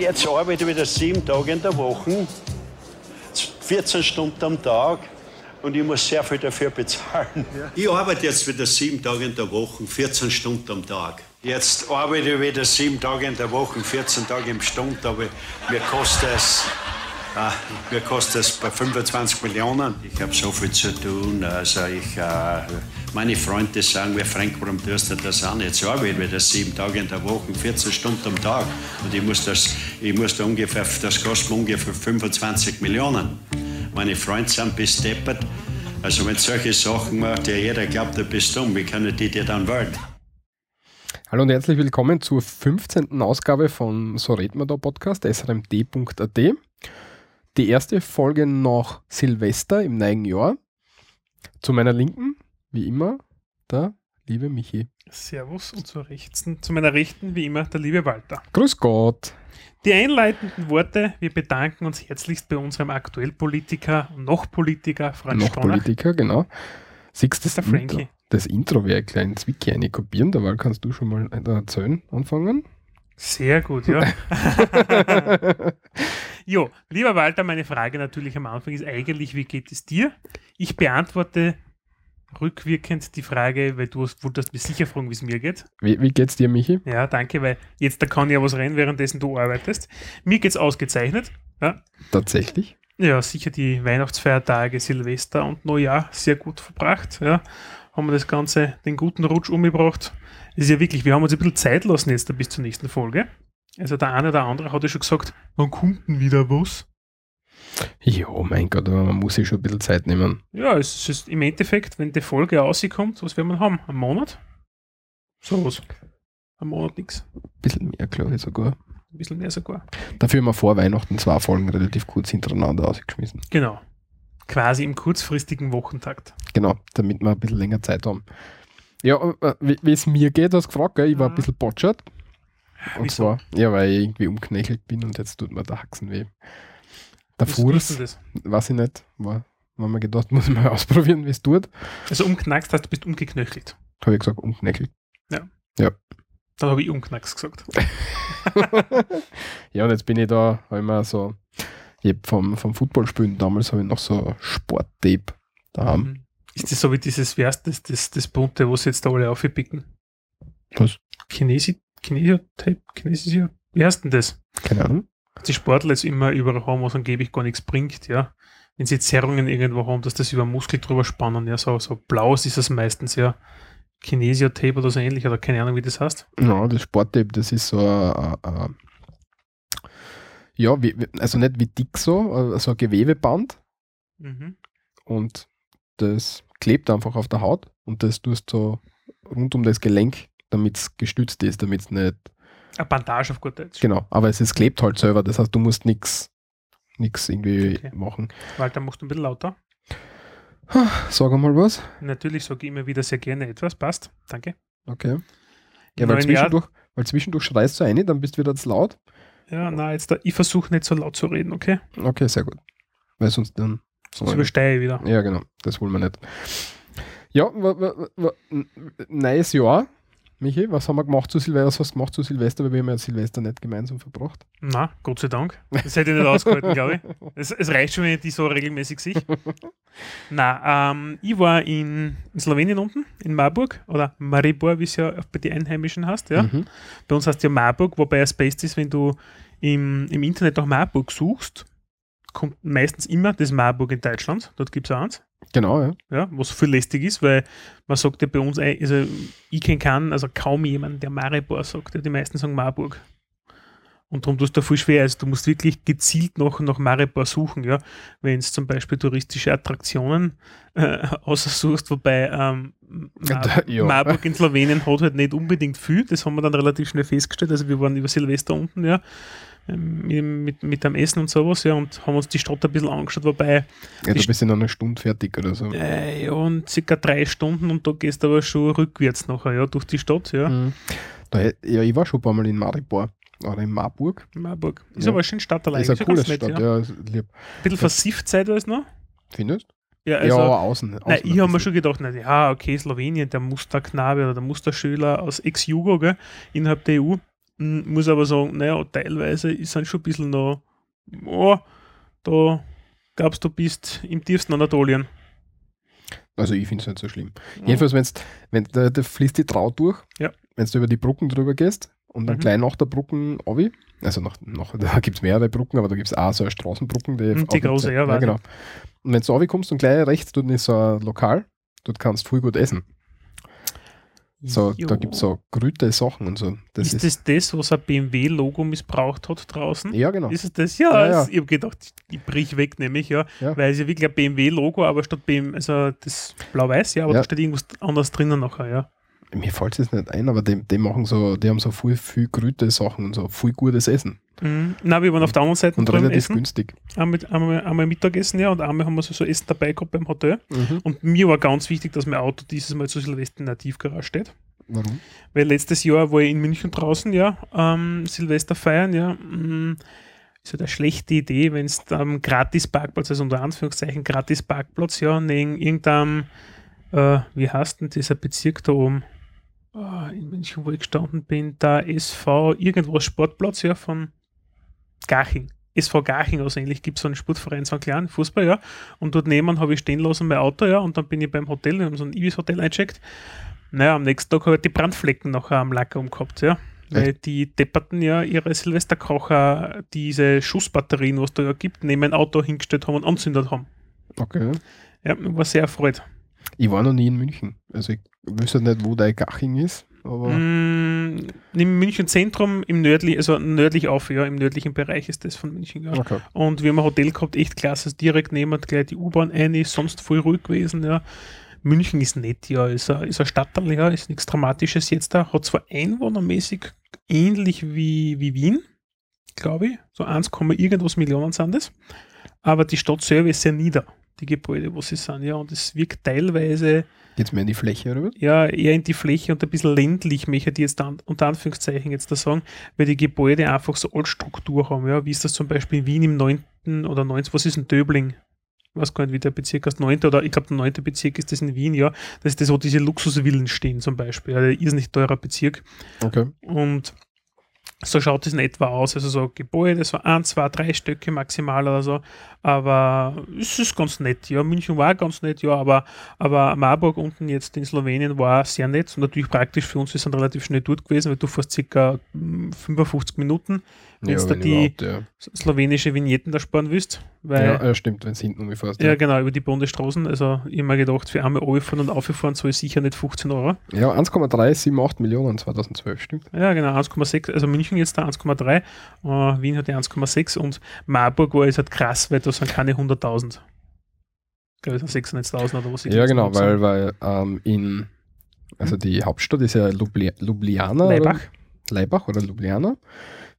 jetzt arbeite ich wieder sieben Tage in der Woche, 14 Stunden am Tag und ich muss sehr viel dafür bezahlen. Ja. Ich arbeite jetzt wieder sieben Tage in der Woche, 14 Stunden am Tag. Jetzt arbeite ich wieder sieben Tage in der Woche, 14 Tage im Stund, aber mir kostet es äh, mir kostet es bei 25 Millionen. Ich habe so viel zu tun. Also ich, äh, meine Freunde sagen mir, Frank, warum tust du das an? Jetzt arbeite ich wieder sieben Tage in der Woche, 14 Stunden am Tag. Und ich muss das, ich muss da ungefähr, das kostet mir ungefähr 25 Millionen. Meine Freunde sind bis deppert. Also wenn solche Sachen macht, ja jeder glaubt, du bist dumm. Wie können die dir dann wählen? Hallo und herzlich willkommen zur 15. Ausgabe von So reden wir da Podcast, srmd.at die erste Folge nach Silvester im neuen Jahr. Zu meiner Linken, wie immer, der liebe Michi. Servus und zur rechten, zu meiner Rechten, wie immer, der liebe Walter. Grüß Gott. Die einleitenden Worte, wir bedanken uns herzlichst bei unserem Aktuellpolitiker, noch Politiker, Franz Noch Stonach. Politiker, genau. Siehst das, das Intro, das Intro wäre ein kleines Wiki eine kopieren, dabei kannst du schon mal erzählen, anfangen. Sehr gut, ja. jo, lieber Walter, meine Frage natürlich am Anfang ist eigentlich, wie geht es dir? Ich beantworte rückwirkend die Frage, weil du wolltest mich sicher fragen, wie es mir geht. Wie, wie es dir, Michi? Ja, danke, weil jetzt da kann ja was rein, währenddessen du arbeitest. Mir geht es ausgezeichnet. Ja. Tatsächlich? Ja, sicher die Weihnachtsfeiertage, Silvester und Neujahr sehr gut verbracht. Ja. Haben wir das Ganze, den guten Rutsch umgebracht. Das ist ja wirklich, wir haben uns ein bisschen Zeit lassen jetzt bis zur nächsten Folge. Also der eine oder andere hat ja schon gesagt, wann kommt denn wieder was? Ja, mein Gott, aber man muss sich schon ein bisschen Zeit nehmen. Ja, es ist im Endeffekt, wenn die Folge rauskommt, was werden wir haben? Ein Monat? So was. Ein Monat nichts. Ein bisschen mehr, glaube ich sogar. Ein bisschen mehr sogar. Dafür haben wir vor Weihnachten zwei Folgen relativ kurz hintereinander ausgeschmissen. Genau. Quasi im kurzfristigen Wochentakt. Genau, damit wir ein bisschen länger Zeit haben. Ja, äh, wie es mir geht, hast du gefragt, gell? ich war mhm. ein bisschen botschert. Und Wieso? zwar, ja, weil ich irgendwie umknechelt bin und jetzt tut mir der Haxen weh. Der Was Fuß, weiß ich nicht, war, war mir gedacht, muss ich mal ausprobieren, wie es tut. Also umknackst heißt, du bist umgeknöchelt. Habe ich gesagt, umknechelt. Ja. Ja. Dann habe ich umknackst gesagt. ja, und jetzt bin ich da, habe ich mir so, ich vom, vom Footballspielen damals habe ich noch so Sporttape da Mhm. Ist das so wie dieses, heißt das, das, das bunte, wo sie jetzt da alle aufpicken? Was? Chinesi, Kinesiotape, Kinesio, wie heißt denn das? Keine Ahnung. Die Sportler jetzt immer überall haben, was angeblich gar nichts bringt, ja. Wenn sie Zerrungen irgendwo haben, dass das über Muskel drüber spannen, ja, so, so blau ist es meistens, ja. Kinesio-Tape oder so ähnlich, oder keine Ahnung, wie das heißt. Ja, das Sporttape, das ist so ein, ein, ja, wie, also nicht wie dick so, so ein Gewebeband. Mhm. Und das klebt einfach auf der Haut und das tust so rund um das Gelenk, damit es gestützt ist, damit es nicht. Eine Bandage auf gut Deutsch. Genau, aber es ist, klebt halt selber, das heißt, du musst nichts irgendwie okay. machen. Walter, machst du ein bisschen lauter? Sag mal was. Natürlich sage ich immer wieder sehr gerne etwas. Passt. Danke. Okay. Ja, weil zwischendurch, weil zwischendurch schreist du eine, dann bist du wieder zu laut. Ja, na, jetzt da, ich versuche nicht so laut zu reden, okay? Okay, sehr gut. Weil sonst dann Sonst überstehe ich wieder. Ja, genau. Das wollen wir nicht. Ja, neues Jahr. Michi, was haben wir gemacht zu Silvester? Was hast du gemacht zu Silvester? Weil wir haben ja Silvester nicht gemeinsam verbracht. Na, Gott sei Dank. Das hätte ich nicht ausgehalten, glaube ich. Es, es, reicht schon, wenn ich die so regelmäßig sehe. Na, ähm, ich war in, in, Slowenien unten, in Marburg, oder Maribor, wie es ja bei den Einheimischen heißt. Ja. Mhm. Bei uns heißt ja Marburg, wobei es best ist, wenn du im, im Internet nach Marburg suchst, kommt meistens immer das Marburg in Deutschland. Dort gibt es auch eins. Genau, ja. ja. Was viel lästig ist, weil man sagt ja bei uns, also ich kenne keinen, also kaum jemanden, der Maribor sagt. Die meisten sagen Marburg. Und darum tust du viel schwer. Also du musst wirklich gezielt noch nach Maribor suchen, ja. Wenn es zum Beispiel touristische Attraktionen äh, aussuchst, wobei ähm, Mar ja. Marburg in Slowenien hat halt nicht unbedingt viel. Das haben wir dann relativ schnell festgestellt. Also wir waren über Silvester unten, ja mit, mit, mit dem Essen und sowas, ja, und haben uns die Stadt ein bisschen angeschaut, wobei. Ja, du bist in einer Stunde fertig oder so. Äh, ja, und circa drei Stunden und da gehst du aber schon rückwärts nachher, ja, durch die Stadt, ja. Mhm. Da, ja, ich war schon ein paar Mal in Maribor. Oder in Marburg. Marburg. Ist ja. aber schön Stadt allein. Ist eine coole Stadt, nett, ja. ja lieb. Ein bisschen versifft seid alles noch. Findest ja, also, ja, außen. außen nein, ich habe mir schon gedacht, na, ja, okay, Slowenien, der Musterknabe oder der Musterschüler aus Ex-Jugo, innerhalb der EU, Mm, Muss aber sagen, naja, teilweise ist es schon ein bisschen noch, oh, da glaubst du, bist im tiefsten Anatolien. Also ich finde es nicht so schlimm. Jedenfalls, wenn's, wenn da, da fließt die Trau durch, Ja. wenn du über die Brücken drüber gehst und dann Mhm. gleich nach der Brücken obi, also nach, nach, da gibt es mehrere Brücken, aber da gibt es auch so eine Straßenbrücken, die, Mhm, die große, ja, ja, genau. Und wenn du obi kommst und gleich rechts, dort ist so ein Lokal, dort kannst du viel gut essen. So, da gibt es so grüte Sachen und so. Das ist, ist, das das, was ein BMW-Logo missbraucht hat draußen? ja, genau. Ist es das? Ja, Ja, ja. ich habe gedacht, ich brich weg, nämlich, ja. Ja. Weil es ja wirklich ein BMW-Logo, aber statt BMW, also das blau-weiß, ja, aber da steht irgendwas anderes drinnen nachher, ja. Mir fällt es jetzt nicht ein, aber die, die machen so, die haben so viel, viel grüte Sachen und so viel gutes Essen. Mhm. Na, wir waren auf der anderen Seite Und relativ Essen. günstig. Einmal, einmal, einmal Mittagessen, ja, und einmal haben wir so, so Essen dabei gehabt beim Hotel. Mhm. Und mir war ganz wichtig, dass mein Auto dieses Mal zu Silvester in der Tiefgarage steht. Warum? Weil letztes Jahr war ich in München draußen, ja, ähm, Silvester feiern, ja. mh, Ist halt eine schlechte Idee, wenn es am Gratis-Parkplatz, also unter Anführungszeichen Gratis-Parkplatz, ja, neben irgendeinem, äh, wie heißt denn dieser Bezirk da oben? In München, wo ich gestanden bin, da SV, irgendwas Sportplatz, ja, von Garching. SV Garching, also ähnlich gibt es so einen Sportverein, so einen kleinen Fußball, ja. Und dort nebenan habe ich stehen lassen mein Auto, ja, und dann bin ich beim Hotel, wir haben so ein Ibis-Hotel eingecheckt. Naja, am nächsten Tag habe ich die Brandflecken nachher am Lacker umgehabt, ja. Weil die depperten ja ihre Silvesterkocher, diese Schussbatterien, was da ja gibt, neben ein Auto hingestellt haben und anzündet haben. Okay. Ja, war sehr erfreut. Ich war noch nie in München. Also ich wüsste nicht, wo der Gaching ist, aber Mm, Im München Zentrum, im nördlich, also nördlich auf, ja, im nördlichen Bereich ist das von München, ja. okay. Und wir haben ein Hotel gehabt, echt klasse, also direkt neben gleich die U-Bahn ein, ist sonst voll ruhig gewesen, ja. München ist nett, ja, ist ein, ist ein Stadtteil, ja, ist nichts Dramatisches jetzt da, hat zwar einwohnermäßig ähnlich wie, wie Wien, glaube ich, so 1, irgendwas Millionen sind das, aber die Stadt selber ist sehr nieder, die Gebäude, wo sie sind, ja, und es wirkt teilweise Geht's mehr in die Fläche rüber? ja, eher in die Fläche und ein bisschen ländlich, möchte ich jetzt an, unter Anführungszeichen jetzt da sagen, weil die Gebäude einfach so Altstruktur haben, ja, wie ist das zum Beispiel in Wien im 9. oder 9. was ist ein Döbling? Ich weiß gar nicht, wie der Bezirk heißt, 9. oder ich glaube, der 9. Bezirk ist das in Wien, ja. Das ist das, wo diese Luxusvillen stehen zum Beispiel, ja, der irrsinnig teurer Bezirk. Okay. Und so schaut es in etwa aus. Also so Gebäude, so ein, zwei, drei Stöcke maximal oder so. Aber es ist ganz nett. Ja, München war ganz nett, ja, aber, aber Marburg unten jetzt in Slowenien war sehr nett und natürlich praktisch für uns. Wir sind relativ schnell dort gewesen, weil du fährst mm, 55 Minuten, wenn du da wenn die ja. slowenische Vignetten da sparen willst. Weil, Ja, ja, stimmt, wenn es hinten umfährst. ja, Ja, genau, über die Bundesstraßen. Also mir gedacht, für einmal runterfahren und auffahren soll ich sicher nicht 15 Euro. ja 1,378 Millionen 2012, stimmt. Ja, genau, 1,6. Also München jetzt da 1,3, äh, Wien hat die 1,6 und Marburg war jetzt halt krass, weil da sind keine 100.000. Ich glaube, es sind 96.000 oder was. ich Ja, genau, weil, weil ähm, in, also die Hauptstadt ist ja Ljubljana. Leibach. Oder? Leibach oder Ljubljana,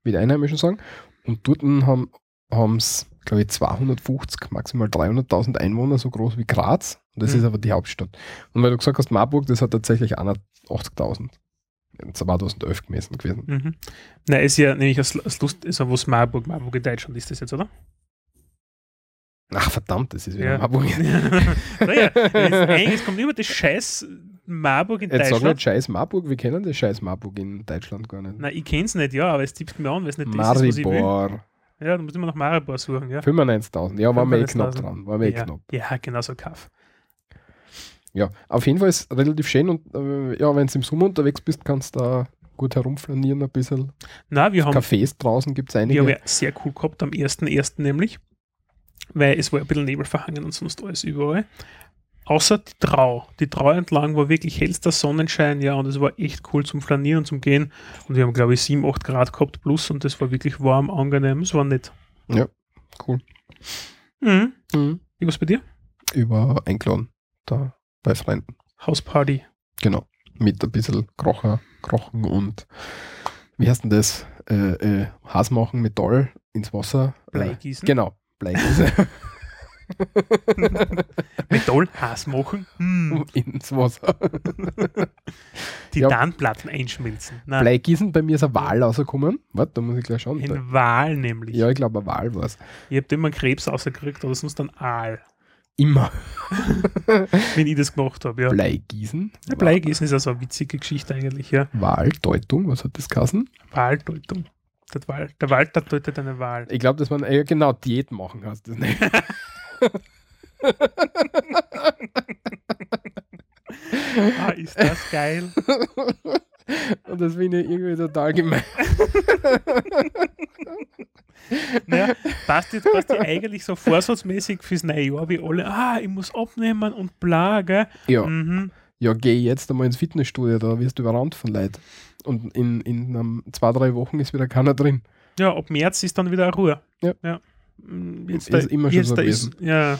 wie die Einheimischen sagen. Und dort haben es, glaube ich, 250, maximal 300.000 Einwohner, so groß wie Graz. Und das Mhm. ist aber die Hauptstadt. Und weil du gesagt hast, Marburg, das hat tatsächlich 80.000. 2011 gemessen gewesen. Mhm. Nein, ist ja nämlich als, als Lust, also was Marburg, Marburg in Deutschland ist das jetzt, oder? Ach verdammt, das ist wieder Ja. Marburg. naja, es kommt immer das Scheiß Marburg in Jetzt sag Deutschland. nicht Scheiß Marburg, wir kennen das Scheiß Marburg in Deutschland gar nicht. Nein, ich kenne es nicht, ja, aber es tippt mir an, weil es nicht das ist, was ich will. Maribor, Ja, du musst immer nach Maribor suchen, ja. 95.000. Ja, war mir eh knapp 95.000. dran. War mir eh Ja, knapp. ja genau so Kaff. Ja, auf jeden Fall ist es relativ schön und äh, ja, wenn du im Sommer unterwegs bist, kannst du da gut herumflanieren ein bisschen. Na, wir haben Cafés draußen gibt es einige. habe ich sehr cool gehabt am 1.1. nämlich, weil es war ein bisschen Nebel verhangen und sonst alles überall. Außer die Trau. Die Trau entlang war wirklich hellster Sonnenschein, ja, und es war echt cool zum Flanieren und zum Gehen. Und wir haben, glaube ich, 7, 8 Grad gehabt plus und das war wirklich warm, angenehm, es war nett. Cool. Mhm. Mhm. Wie war's bei dir? Über eingeladen, da bei Freunden. Hausparty. Genau. Mit ein bisschen Krocher, Krochen und wie heißt denn das? Äh, äh, Haas machen, Metall ins Wasser. Äh, gießen. genau, Bleigieße Metall, Hass machen. Hm. ins Wasser. Ja. Titanplatten einschmelzen. Nein, Bleigießen, bei mir ist ein Wal rausgekommen. Warte, da muss ich gleich schauen. Da- ein Wal nämlich. Ja, ich glaube, ein Wal war es. Ich habe immer einen Krebs rausgekriegt oder sonst ein Aal. Immer. wenn ich das gemacht habe. Ja. Bleigießen. Ja, Bleigießen ist also eine witzige Geschichte eigentlich, ja. Wahldeutung, was hat das geheißen? Wahldeutung. Der, Wahl, der Walter deutet eine Wahl. Ich glaube, dass man ja genau Diät machen heißt das nicht. ah, ist das geil. Und das finde ich irgendwie total gemein. naja, passt jetzt, passt eigentlich so vorsatzmäßig fürs neue Jahr, wie alle, ah, ich muss abnehmen und bla, gell? Ja. Mhm. Ja, geh jetzt einmal ins Fitnessstudio, da wirst du überrannt von Leid. Und in, in um, zwei, drei Wochen ist wieder keiner drin. Ja, ab März ist dann wieder Ruhe. Ja. ja. Jetzt Ist da, immer schon so da ist, ja,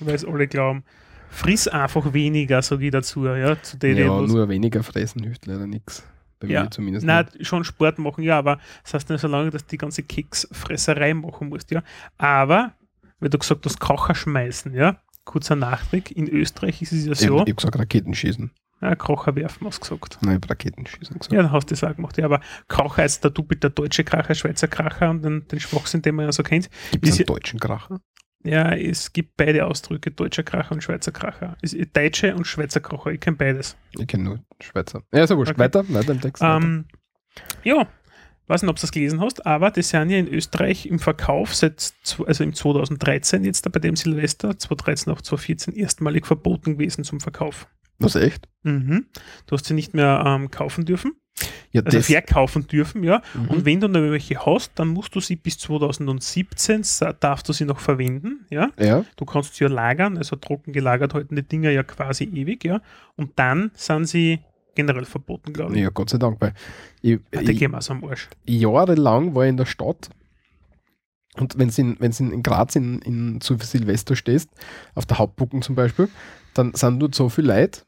weil es alle glauben. Friss einfach weniger, sage ich dazu, ja, zu denen, Ja, nur weniger fressen hilft leider nichts. Bei Ja. mir zumindest. Nein, nicht. schon Sport machen, ja, aber das heißt nicht so lange, dass du die ganze Keksfresserei machen musst, ja. Aber, wie du gesagt hast, Kocher schmeißen, ja. Kurzer Nachtrag, in Österreich ist es ja Ich, so, ich habe gesagt Raketenschießen. Ja, Kocher werfen, hast du gesagt. Nein, Raketenschießen gesagt. Ja, dann hast du das auch gemacht, ja, aber Kocher ist der doppelt der deutsche Kracher, Schweizer Kracher und den, den Schwachsinn, den man ja so kennt. Gibt es einen deutschen Kracher? Ja, es gibt beide Ausdrücke, deutscher Kracher und Schweizer Kracher. Es Deutsche und Schweizer Kracher, ich kenne beides. Ich kenne nur Schweizer. Ja, ist ja wurscht. Okay. Weiter, weiter im Text. weiter. Ähm, ja, weiß nicht, ob du das gelesen hast, aber die sind ja in Österreich im Verkauf seit, also im 2013 jetzt bei dem Silvester, 2013 auf 2014 erstmalig verboten gewesen zum Verkauf. Was echt? Mhm. Du hast sie nicht mehr ähm, kaufen dürfen, Ja, also verkaufen dürfen, ja. Mhm. Und wenn du noch welche hast, dann musst du sie bis 2017, sa- darfst du sie noch verwenden, ja. ja, Du kannst sie ja lagern, also trocken gelagert halten die Dinger ja quasi ewig, ja. Und dann sind sie generell verboten, glaube ich. ja, Gott sei Dank, weil ich. Die ich, wir so am Arsch. jahrelang war ich in der Stadt und wenn du in, wenn's in, in Graz in, in, zu Silvester stehst, auf der Hauptbucken zum Beispiel, dann sind dort so viel Leute,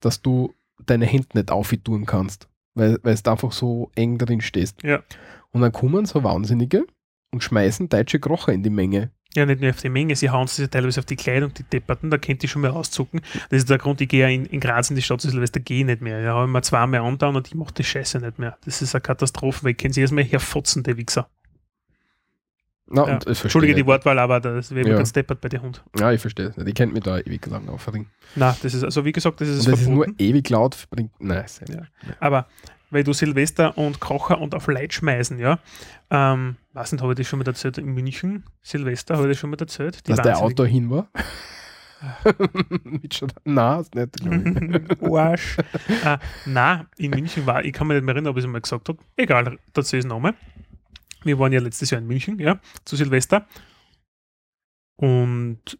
dass du deine Hände nicht auftun kannst, weil, weil du einfach so eng drin stehst. Ja. Und dann kommen so Wahnsinnige und schmeißen deutsche Krocher in die Menge. Ja, nicht nur auf die Menge, sie hauen sich ja teilweise auf die Kleidung, die Depperten, da könnt ihr schon mal auszucken. Das ist der Grund, ich gehe ja in, in Graz in die Stadt zu Silvester, gehe ich nicht mehr. Ja, habe ich mir zweimal andauern und ich mache die Scheiße nicht mehr. Das ist eine Katastrophe, weil ich kenne sie erstmal herfotzen, der Wichser. Na, Ja. Entschuldige die nicht. Wortwahl, aber das wäre Ja. ganz deppert bei der Hund. Ja, ich verstehe es nicht. Ich kennt mich da ewig lang aufringen. Na, das ist, also wie gesagt, das ist Und das ist nur verboten. ewig laut. Nein, ja. Ja. Aber weil du Silvester und Kocher und auf Leid schmeißen, ja. Ähm, weiß nicht, habe ich das schon mal erzählt in München? Silvester, habe ich das schon mal erzählt? Die dass der Auto hin war. Mit nein, ist nicht. Arsch. äh, nein, in München war, ich kann mich nicht mehr erinnern, ob ich es mal gesagt habe. Egal, dazu ist Name. Wir waren ja letztes Jahr in München, ja, zu Silvester. Und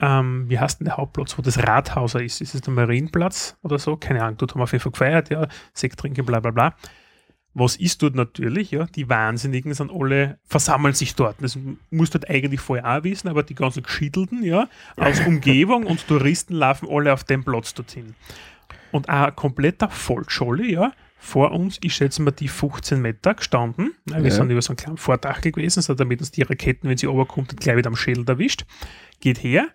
ähm, wie heißt denn der Hauptplatz, wo das Rathauser ist? Ist es der Marienplatz oder so? Keine Ahnung, dort haben wir auf jeden Fall gefeiert, ja, Sekt trinken, bla bla bla. Was ist dort natürlich? Ja, die Wahnsinnigen sind alle, versammeln sich dort. Das musst du halt eigentlich vorher auch wissen, aber die ganzen Geschiedelten, ja, aus Umgebung und Touristen laufen alle auf den Platz dorthin. Und auch ein kompletter Volksschule, ja, vor uns, ich schätze mal, die 15 Meter gestanden. Wir Ja. sind über so einen kleinen Vordachel gewesen, so damit uns die Raketen, wenn sie runterkommt, gleich wieder am Schädel erwischt. Geht her,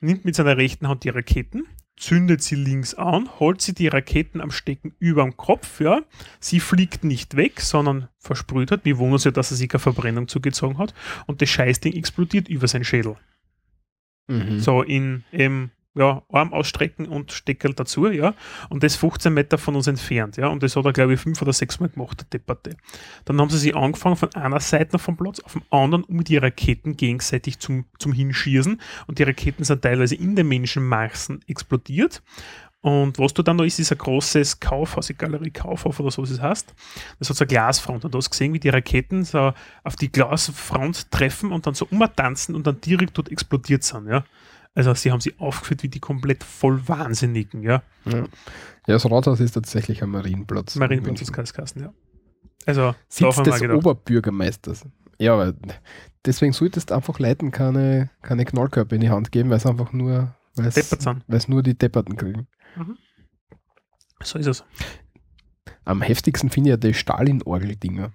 nimmt mit seiner rechten Hand die Raketen, zündet sie links an, holt sie die Raketen am Stecken über dem Kopf, ja. Sie fliegt nicht weg, sondern versprüht hat. Wir wundern uns ja, dass er sich keine Verbrennung zugezogen hat. Und das Scheißding explodiert über seinen Schädel. Mhm. So in eben, ja, Arm ausstrecken und Steckerl dazu, ja. Und das 15 Meter von uns entfernt, ja. Und das hat er, glaube ich, fünf oder sechs Mal gemacht, der Debatte. Dann haben sie sich angefangen von einer Seite vom Platz auf dem anderen, um die Raketen gegenseitig zum, zum Hinschießen. Und die Raketen sind teilweise in den Menschenmassen explodiert. Und was du dann noch ist, ist ein großes Kaufhaus, die Galerie Kaufhof oder so, was es heißt. Das hat so eine Glasfront. Und du hast gesehen, wie die Raketen so auf die Glasfront treffen und dann so umtanzen und dann direkt dort explodiert sind, ja. Also sie haben sie aufgeführt wie die komplett voll Wahnsinnigen, ja. Ja. ja, das Rathaus ist tatsächlich ein Marienplatz. Marienplatz ist Kaiserskasten, ja. Also, Sitz des Oberbürgermeisters. Ja, aber deswegen solltest du einfach Leuten keine, keine Knallkörper in die Hand geben, weil es einfach nur, weil es, nur die Depperten kriegen. So ist es. Am heftigsten finde ich ja die Stalin-Orgel-Dinger.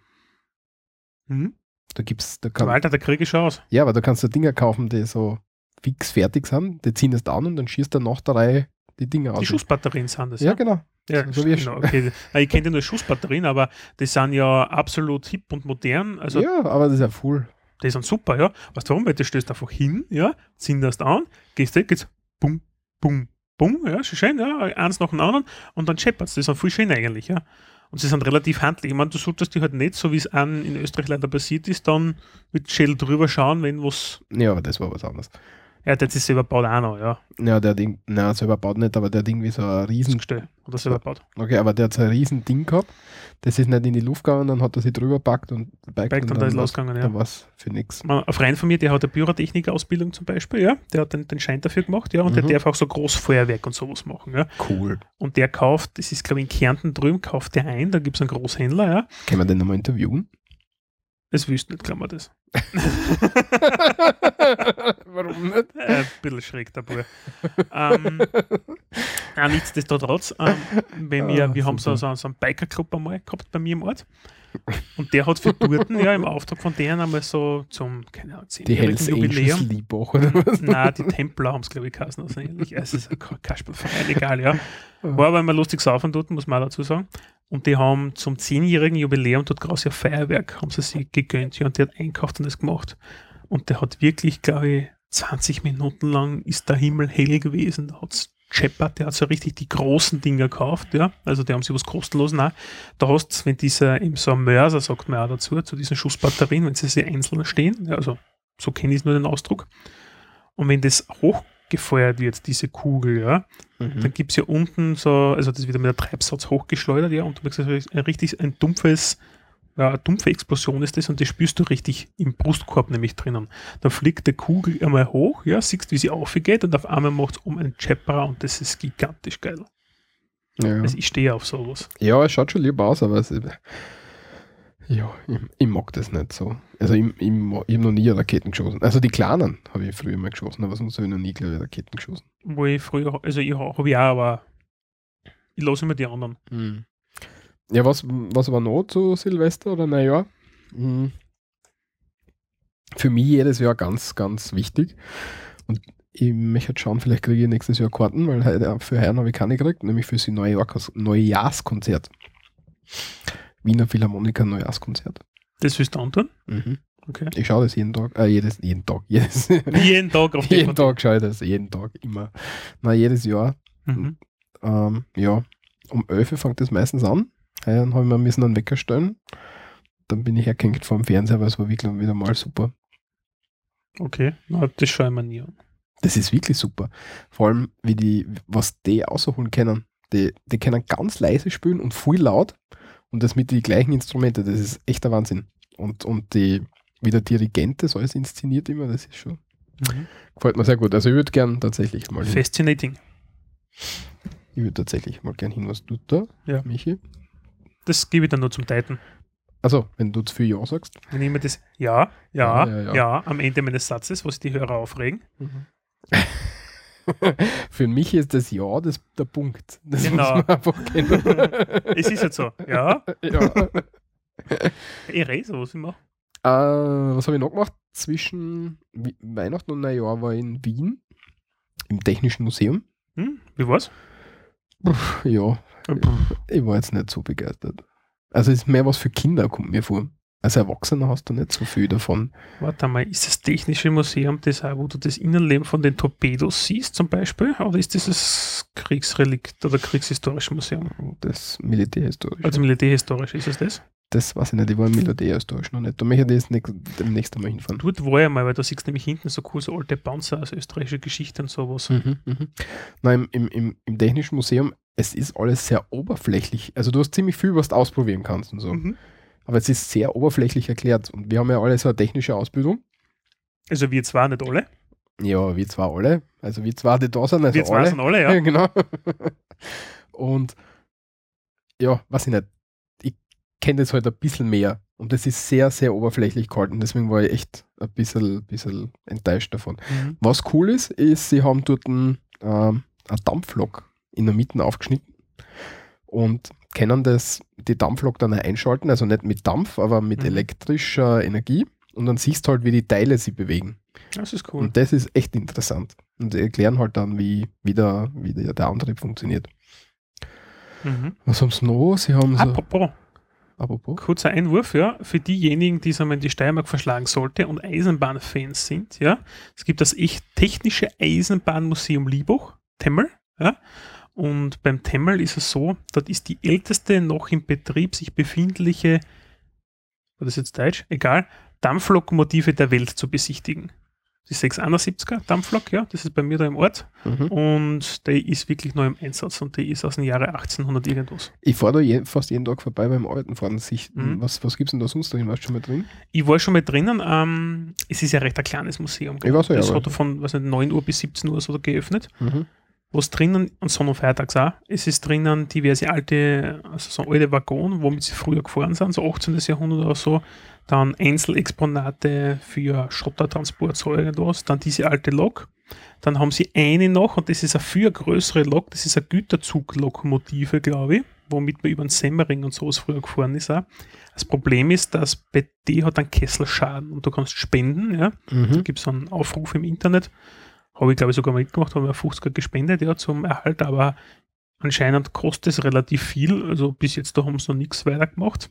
Mhm. Da gibt's, da kann, Walter, der kriege ich schon aus. ja, aber da kannst du Dinger kaufen, die so fix fertig sind, die ziehen es an und dann schießt er nach der Reihe die Dinger aus. Die Schussbatterien sind das, ja, genau. Ja, so genau, okay. Ich kenne ja nur Schussbatterien, aber die sind ja absolut hip und modern. Also ja, aber das ist ja full. Die sind super, ja. Weißt du warum? Weil du stößt einfach hin, ja, zinderst an, gehst weg, geht's bum, bum, bum, ja, schon schön, ja, eins nach dem anderen und dann scheppert's. Das ist voll schön eigentlich, ja. Und sie sind relativ handlich. Ich meine, du solltest die halt nicht, so wie es an in Österreich leider passiert ist, dann mit Schädel drüber schauen, wenn was. Ja, aber das war was anderes. Ja, der hat sich selber baut auch noch, ja. Ja, der Ding, na, selber baut nicht, aber der hat irgendwie so ein riesen, Gestell. Oder selber baut. okay, aber der hat so ein riesen Ding gehabt, das ist nicht in die Luft gegangen, dann hat er sich drüber packt und backt Backt und da ist war's- losgegangen, ja. Dann war für nichts. Ein Freund von mir, der hat eine Pyrotechnik-Ausbildung zum Beispiel, ja. Der hat den, den Schein dafür gemacht, ja. Und der Mhm. darf auch so Großfeuerwerk und sowas machen, ja. Cool. Und der kauft, das ist glaube ich in Kärnten drüben, kauft der ein, da gibt es einen Großhändler, ja. Können wir den nochmal interviewen? Das wüsste nicht, glauben wir das. Warum nicht? Äh, ein bisschen schräg der Bub. ähm, ja, nichtsdestotrotz, ähm, wenn wir, Ah, wir haben so, so, so einen Biker-Club einmal gehabt bei mir im Ort. Und der hat für Durten, ja, im Auftrag von denen einmal so zum, keine Ahnung, Die Hells 10-jährigen Angels Jubiläum. Liebach oder was? Nein, die Templer haben es, glaube ich, geheißen. Also ähnlich. Es ist ein Kasperlverein, egal, ja. War aber immer lustig saufen dort, muss man auch dazu sagen. Und die haben zum 10-jährigen Jubiläum dort große Feuerwerk, haben sie sich gegönnt, ja, und der hat einkauft und das gemacht. Und der hat wirklich, glaube ich, 20 Minuten lang ist der Himmel hell gewesen. Da hat es scheppert, der hat so richtig die großen Dinger gekauft, ja. Also die haben sie was kostenlos auch. Da hast wenn dieser, eben so ein Mörser, sagt man auch dazu, zu diesen Schussbatterien, wenn sie sie einzeln stehen, ja, also so kenne ich nur den Ausdruck. Und wenn das hochgefeuert wird, diese Kugel, ja, Mhm. dann gibt es ja unten so, also das wird ja mit der Treibsatz hochgeschleudert, ja, und du merkst, ein richtig ein dumpfes, ja, eine dumpfe Explosion ist das und das spürst du richtig im Brustkorb nämlich drinnen. Dann fliegt die Kugel einmal hoch, ja, siehst, wie sie aufgeht und auf einmal macht es um einen Chapperer und das ist gigantisch geil. Ja. Also ich stehe auf sowas. ja, es schaut schon lieb aus, aber es, ja, ich, ich mag das nicht so. Also ich, ich, ich habe noch nie Raketen geschossen. Also die kleinen habe ich früher mal geschossen, aber sonst habe ich noch nie, glaube ich, Raketen geschossen. Wo ich früher, also ich habe auch, aber ich lasse immer die anderen. Ja, was, was war noch zu Silvester oder Neujahr? Mhm. Für mich jedes Jahr ganz, ganz wichtig. Und ich möchte jetzt schauen, vielleicht kriege ich nächstes Jahr Karten, weil für heuer habe ich keine gekriegt, nämlich für das Neujahrskonzert. Wiener Philharmoniker Neujahrskonzert. Das willst du antun? Mhm. Okay. Ich schaue das jeden Tag, äh, jedes, jeden Tag, jedes, Jeden Tag auf jeden. Tag schaue ich das, jeden Tag, immer. Na, jedes Jahr. Mhm. Ähm, ja, um 11 Uhr fängt das meistens an. Dann habe ich mir müssen einen Wecker stellen. Dann bin ich hergehängt vor dem Fernseher, weil es war wirklich wieder mal super. Okay, Na, das schaue ich mir nie an. Das ist wirklich super. Vor allem, wie die, was die außerholen können. Die, die können ganz leise spielen und viel laut und das mit den gleichen Instrumenten. Das ist echt der Wahnsinn. Und, und die, wie der Dirigent das alles inszeniert immer, das ist schon, Mhm. gefällt mir sehr gut. Also ich würde gern tatsächlich mal hin. Fascinating. Ich würde tatsächlich mal gern hin. Was tut da, Ja. Michi? Das gebe ich dann nur zum Deiten. Also, wenn du zu viel Ja sagst. Wenn ich mir das ja, ja, Ja, ja, ja, ja. am Ende meines Satzes, was die Hörer aufregen. Für mich ist das Ja das, der Punkt. Das Genau. Es ist halt so, ja, ja. ich rede sowas immer. Äh, was habe ich noch gemacht? Zwischen Wi- Weihnachten und Neujahr war ich in Wien im Technischen Museum. Hm? Wie war's? Ja, ich war jetzt nicht so begeistert. Also es ist mehr was für Kinder, kommt mir vor. Als Erwachsener hast du nicht so viel davon. Warte mal, ist das Technische Museum das auch, wo du das Innenleben von den Torpedos siehst zum Beispiel? Oder ist das das Kriegsrelikt oder Kriegshistorische Museum? Das Militärhistorische. Also militärhistorisch ist es das? das weiß ich nicht, ich war im Militärhistorisch noch nicht. Da möchte ich das nächst, demnächst einmal hinfahren. Dort war ich mal, weil da siehst du nämlich hinten so cool so alte Panzer aus österreichischer Geschichte und sowas. Mhm, mhm. Nein, im, im, im, im Technischen Museum, es ist alles sehr oberflächlich. Also du hast ziemlich viel, was du ausprobieren kannst und so. Mhm. Aber es ist sehr oberflächlich erklärt. Und wir haben ja alle so eine technische Ausbildung. Also wir zwar nicht alle, Ja, wir zwar alle. Also wir zwar, die da sind, also wir zwar alle. sind alle, ja. genau. Und ja, weiß ich nicht. Ich kenne das halt ein bisschen mehr. Und das ist sehr, sehr oberflächlich gehalten. Deswegen war ich echt ein bisschen, bisschen enttäuscht davon. Mhm. Was cool ist, ist, sie haben dort ein, ähm, eine Dampflok in der Mitte aufgeschnitten und können das, die Dampflok dann einschalten, also nicht mit Dampf, aber mit Mhm. elektrischer Energie. Und dann siehst du halt, wie die Teile sich bewegen. Das ist cool. Und das ist echt interessant. Und sie erklären halt dann, wie, wie, der, wie der, der Antrieb funktioniert. Mhm. Was haben sie noch? Sie haben so. Apropos, Apropos. Kurzer Einwurf, ja, für diejenigen, die es einmal in die Steiermark verschlagen sollte und Eisenbahnfans sind, ja, es gibt das echt technische Eisenbahnmuseum Liebach, Temmel, ja, und beim Temmel ist es so, dort ist die älteste noch im Betrieb sich befindliche, war das jetzt Deutsch? Egal, Dampflokomotive der Welt zu besichtigen. Die 671er Dampflok, ja, das ist bei mir da im Ort. Mhm. Und der ist wirklich neu im Einsatz und der ist aus dem Jahre 1800 irgendwas. Ich fahre da je, fast jeden Tag vorbei beim alten Fahrtensichten. Mhm. Was, was gibt es denn da sonst drin? Warst du schon mal drin? Ich war schon mal drinnen, ähm, es ist ja recht ein kleines Museum. Ich weiß ja, das aber- hat von was nicht, 9 Uhr bis 17 Uhr so geöffnet. Mhm. Was drinnen, und Sonn- und Feiertags auch, es ist drinnen diverse alte, also so alte Waggon, womit sie früher gefahren sind, so 18. Jahrhundert oder so. Dann Einzelexponate für Schottertransport, so irgendwas. Dann diese alte Lok. Dann haben sie eine noch, und das ist eine viel größere Lok, das ist eine Güterzuglokomotive, glaube ich, womit man über den Semmering und sowas früher gefahren ist. Auch. Das Problem ist, dass bei die hat einen Kesselschaden und du kannst spenden, ja. Da Mhm. gibt es einen Aufruf im Internet. Habe ich, glaube ich, sogar mitgemacht, habe mir 50er gespendet, ja, zum Erhalt, aber anscheinend kostet es relativ viel. Also bis jetzt da haben sie noch nichts weiter gemacht.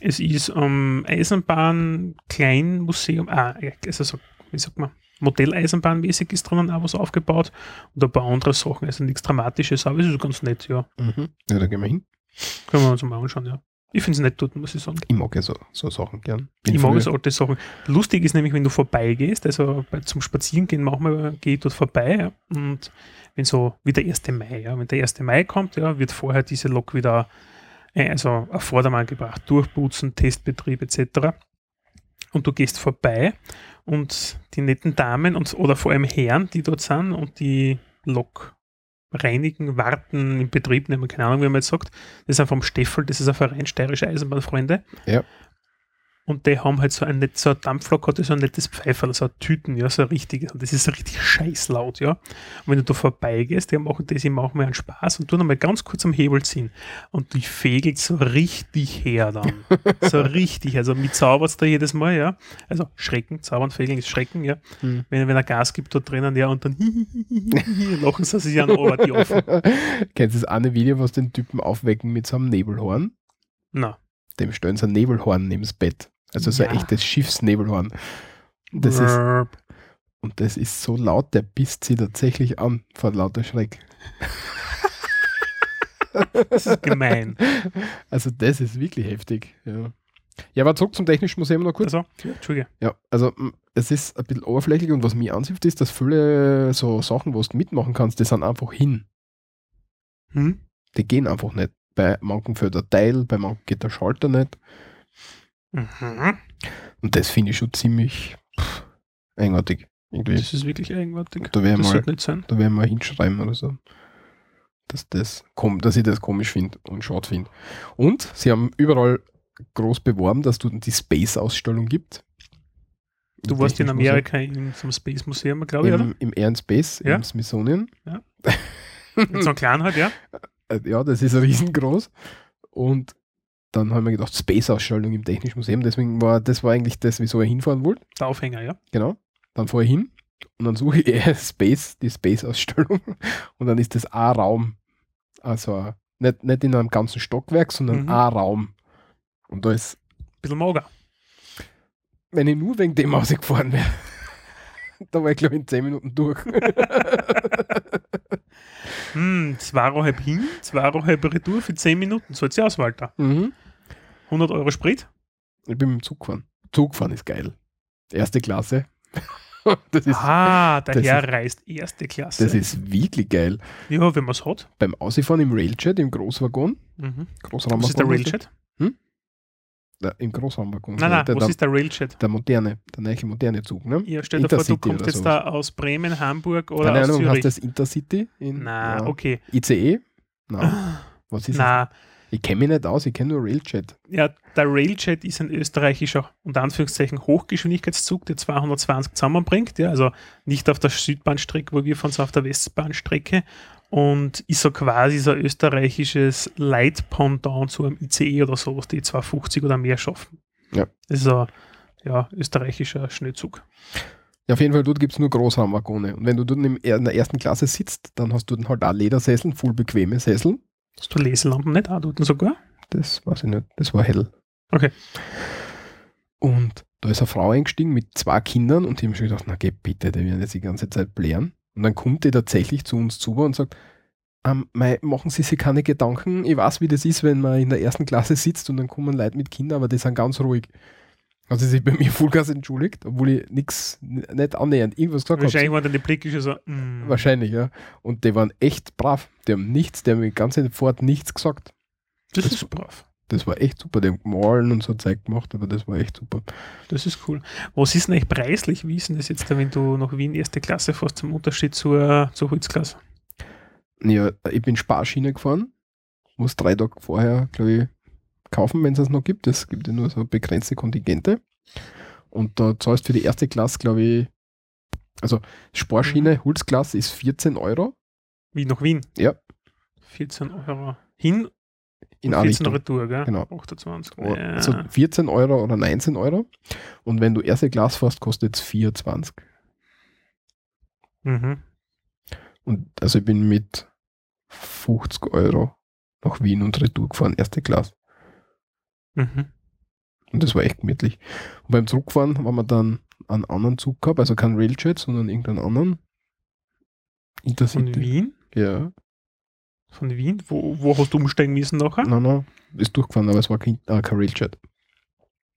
Es ist ähm, Eisenbahn, Kleinmuseum, ah, also so, wie sagt man, Modelleisenbahnmäßig ist drinnen auch was aufgebaut und ein paar andere Sachen, also nichts Dramatisches, aber es ist ganz nett, ja. Mhm. Ja, da gehen wir hin. Können wir uns mal anschauen, ja. Ich finde es nett dort, muss ich sagen. Ich mag ja so, so Sachen gern. Bin ich mag früher- es alte Sachen. Lustig ist nämlich, wenn du vorbeigehst, also bei, zum Spazierengehen manchmal gehe ich dort vorbei ja, und wenn so wie der 1. Mai, ja, wenn der 1. Mai kommt, ja, wird vorher diese Lok wieder äh, also auf Vordermann gebracht, durchputzen, Testbetrieb etc. Und du gehst vorbei und die netten Damen und, oder vor allem Herren, die dort sind und die Lok reinigen, warten, in Betrieb nehmen, keine Ahnung, wie man jetzt sagt. Das ist vom Steffel, das ist ein Verein steirische Eisenbahnfreunde. Ja. Und die haben halt so ein, so ein Dampflok, hatte so ein nettes Pfeiferl, so ein Tüten, ja, so ein richtiges. Und das ist richtig scheißlaut, ja. Und wenn du da vorbeigehst, die machen das, die machen mir einen Spaß und tun einmal ganz kurz am Hebel ziehen. Und die fegelt so richtig her dann. so richtig. Also mit zaubert da jedes Mal, ja. Also Schrecken, zaubern, fegeln ist Schrecken, ja. Mhm. Wenn, wenn er Gas gibt da drinnen, ja, und dann lachen sie sich an, aber die offen. Kennst du das eine Video, was den Typen aufwecken mit so einem Nebelhorn? Na. Dem stellen sie ein Nebelhorn neben das Bett. Also so ein Ja. echtes Schiffsnebelhorn. Das ist, und das ist so laut, der bisst sie tatsächlich an vor lauter Schreck. Das ist gemein. Also das ist wirklich heftig. Ja, ja aber zurück zum Technischen Museum noch kurz. Also, Entschuldige. Ja, also es ist ein bisschen oberflächlich und was mich ansieht, ist, dass viele so Sachen, wo du mitmachen kannst, die sind einfach hin. Hm? Die gehen einfach nicht. Bei manchen fällt der Teil, bei manchen geht der Schalter nicht. Mhm. Und das finde ich schon ziemlich pff, eigenartig. Irgendwie. Das ist wirklich eigenartig. Da werden Das wir sollte nicht sein. da werden wir hinschreiben oder so. Dass, das, dass ich das komisch finde und schade finde. Und sie haben überall groß beworben, dass du die Space-Ausstellung gibt. Du Im warst in Amerika im, zum Space Museum, glaube ich, Museum. oder? Im, Im Air and Space, Ja. im Smithsonian. In so einem kleinen halt, ja. Ja, das ist riesengroß. Und dann haben wir gedacht, Space-Ausstellung im Technischen Museum. Deswegen war das war eigentlich das, wieso ihr hinfahren wollt. Der Aufhänger, ja. Genau. Dann fahre ich hin und dann suche ich eher Space, die Space-Ausstellung. Und dann ist das ein Raum. Also nicht, nicht in einem ganzen Stockwerk, sondern Mhm. ein Raum. Und da ist, Bisschen mager. wenn ich nur wegen dem rausgefahren wäre, da war ich glaube ich in 10 Minuten durch. Hm, zweieinhalb hin, zweieinhalb retour für 10 Minuten. So jetzt aus, Walter. mhm. 100 Euro Sprit. Ich bin mit dem Zug gefahren. Zug fahren ist geil. Erste Klasse. Das ist, ah, der das Herr ist- reist erste Klasse. das ist wirklich geil. ja, wenn man es hat. Beim Ausfahren im Railjet, im Großwaggon, Mhm. Großraumwaggon. Was ist der Railjet? Äh, Im Großraumwaggon. Nein, nein, der, was der, ist der Railjet? der moderne, der neue moderne Zug, ne? Ja, stell dir vor, du kommst jetzt sowas. da aus Bremen, Hamburg oder Keine aus Ahnung, Zürich. hast du das Intercity? In, Na, ja. okay. ICE? Nein. Was ist das? Ich kenne mich nicht aus, ich kenne nur Railjet. ja, der Railjet ist ein österreichischer, unter Anführungszeichen, Hochgeschwindigkeitszug, der 220 zusammenbringt. Ja, also nicht auf der Südbahnstrecke, wo wir von so auf der Westbahnstrecke. Und ist so quasi so ein österreichisches Leitpendant zu einem ICE oder sowas, die 250 oder mehr schaffen. Ja. Das ist so ja, österreichischer Schnellzug. Ja, auf jeden Fall, dort gibt es nur Großraumwaggone. Und wenn du dort in der ersten Klasse sitzt, dann hast du dann halt auch Ledersesseln, voll bequeme Sessel. Hast du Leselampen nicht dort sogar? das weiß ich nicht, das war hell. Okay. Und da ist eine Frau eingestiegen mit zwei Kindern und die haben schon gedacht, na geh bitte, die werden jetzt die ganze Zeit blären. Und dann kommt die tatsächlich zu uns zu und sagt, ähm, mei, machen Sie sich keine Gedanken, ich weiß, wie das ist, wenn man in der ersten Klasse sitzt und dann kommen Leute mit Kindern, aber die sind ganz ruhig. Hat sie sich bei mir Vollgas entschuldigt, obwohl ich nichts, nicht annähernd irgendwas gesagt habe. Wahrscheinlich waren dann die Blicke so. mm. Wahrscheinlich, ja. Und die waren echt brav. Die haben nichts, die haben die ganze Fahrt nichts gesagt. Das, das- ist brav. Das war echt super. Die haben gemahlen und so Zeug gemacht, aber das war echt super. Das ist cool. Was ist denn eigentlich preislich? Wie ist denn das jetzt, wenn du nach Wien erste Klasse fährst, zum Unterschied zur, zur Holzklasse? Ja, ich bin Sparschiene gefahren. Muss drei Tage vorher, glaube ich, kaufen, wenn es es noch gibt. Es gibt ja nur so begrenzte Kontingente. Und da zahlst für die erste Klasse, glaube ich, also Sparschiene, Holzklasse ist 14 Euro Wie nach Wien? Ja. 14 Euro hin in und eine 14 Richtung. Retour, gell? Genau. 28. Oh, Ja. Also 14 Euro oder 19 Euro. Und wenn du erste Klasse fährst, kostet es 24. mhm. Und also ich bin mit 50 Euro nach Wien und Retour gefahren, erste Klasse. Mhm. Und das war echt gemütlich. Und beim Zurückfahren haben wir dann einen anderen Zug gehabt, also kein Railjet, sondern irgendeinen anderen. Von Intercity. Wien? Ja, Von Wien? Wo, wo hast du umsteigen müssen nachher? nein, nein, ist durchgefahren, aber es war kein, äh, kein Railjet.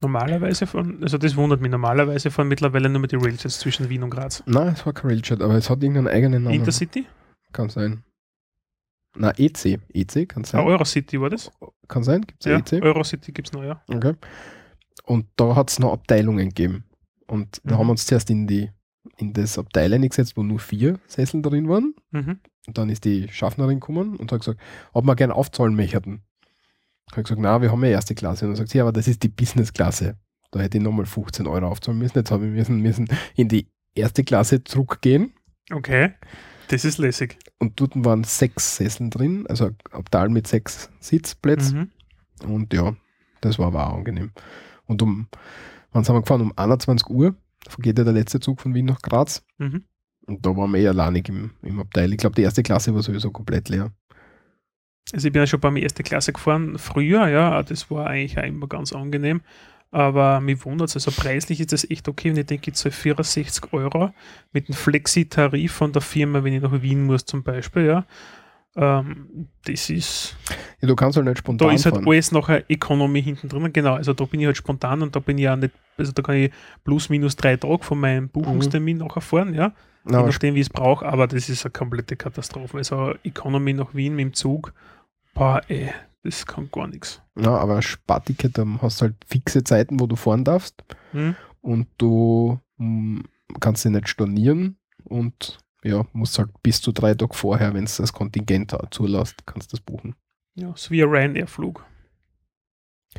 Normalerweise von, also das wundert mich, normalerweise fahren mittlerweile nur mit die Railjets zwischen Wien und Graz. Nein, es war kein Railjet, aber es hat irgendeinen eigenen Namen. Intercity? Kann sein. Na, EC. EC, kann Ah, sein. Eurocity war das? Kann sein, gibt es Ja, EC? Eurocity gibt es noch, ja. Okay. Und da hat es noch Abteilungen gegeben. Und da Mhm. haben wir uns zuerst in die in das Abteil eingesetzt, wo nur vier Sessel drin waren. Mhm. Und dann ist die Schaffnerin gekommen und hat gesagt, ob wir gerne aufzahlen möchten. Ich habe gesagt, na, wir haben ja erste Klasse. Und dann sagt sie, ja, aber das ist die Business-Klasse. Da hätte ich nochmal 15 Euro aufzahlen müssen. Jetzt habe ich müssen, müssen in die erste Klasse zurückgehen. Okay. Das ist lässig. Und dort waren sechs Sesseln drin, also ein Abteil mit sechs Sitzplätzen. Mhm. Und ja, das war aber auch angenehm. Und um, wann sind wir gefahren? Um 21 Uhr. Da geht ja der letzte Zug von Wien nach Graz. Mhm. Und da waren wir eh alleinig im, im Abteil. Ich glaube, die erste Klasse war sowieso komplett leer. Also ich bin ja schon bei mir erste Klasse gefahren, früher, ja, das war eigentlich auch immer ganz angenehm. Aber mich wundert es, also preislich ist das echt okay. Und ich denke, ich zahle 64 Euro mit einem Flexi-Tarif von der Firma, wenn ich nach Wien muss zum Beispiel, ja. Ähm, das ist, Ja, du kannst halt nicht spontan da ist halt fahren. alles nachher Economy hinten drin. Genau, also da bin ich halt spontan und da bin ich ja nicht, also da kann ich plus minus drei Tage von meinem Buchungstermin nachher fahren, ja. Na, je nachdem, wie ich es brauche, aber das ist eine komplette Katastrophe. Also Economy nach Wien mit dem Zug, boah, ey, das kann gar nichts. Ja, aber Sparticket, dann hast du halt fixe Zeiten, wo du fahren darfst Hm? und du mm, kannst sie nicht stornieren und ja, musst halt bis zu drei Tage vorher, wenn es das Kontingent zulässt, kannst du das buchen. Ja, so wie ein Ryanair-Flug.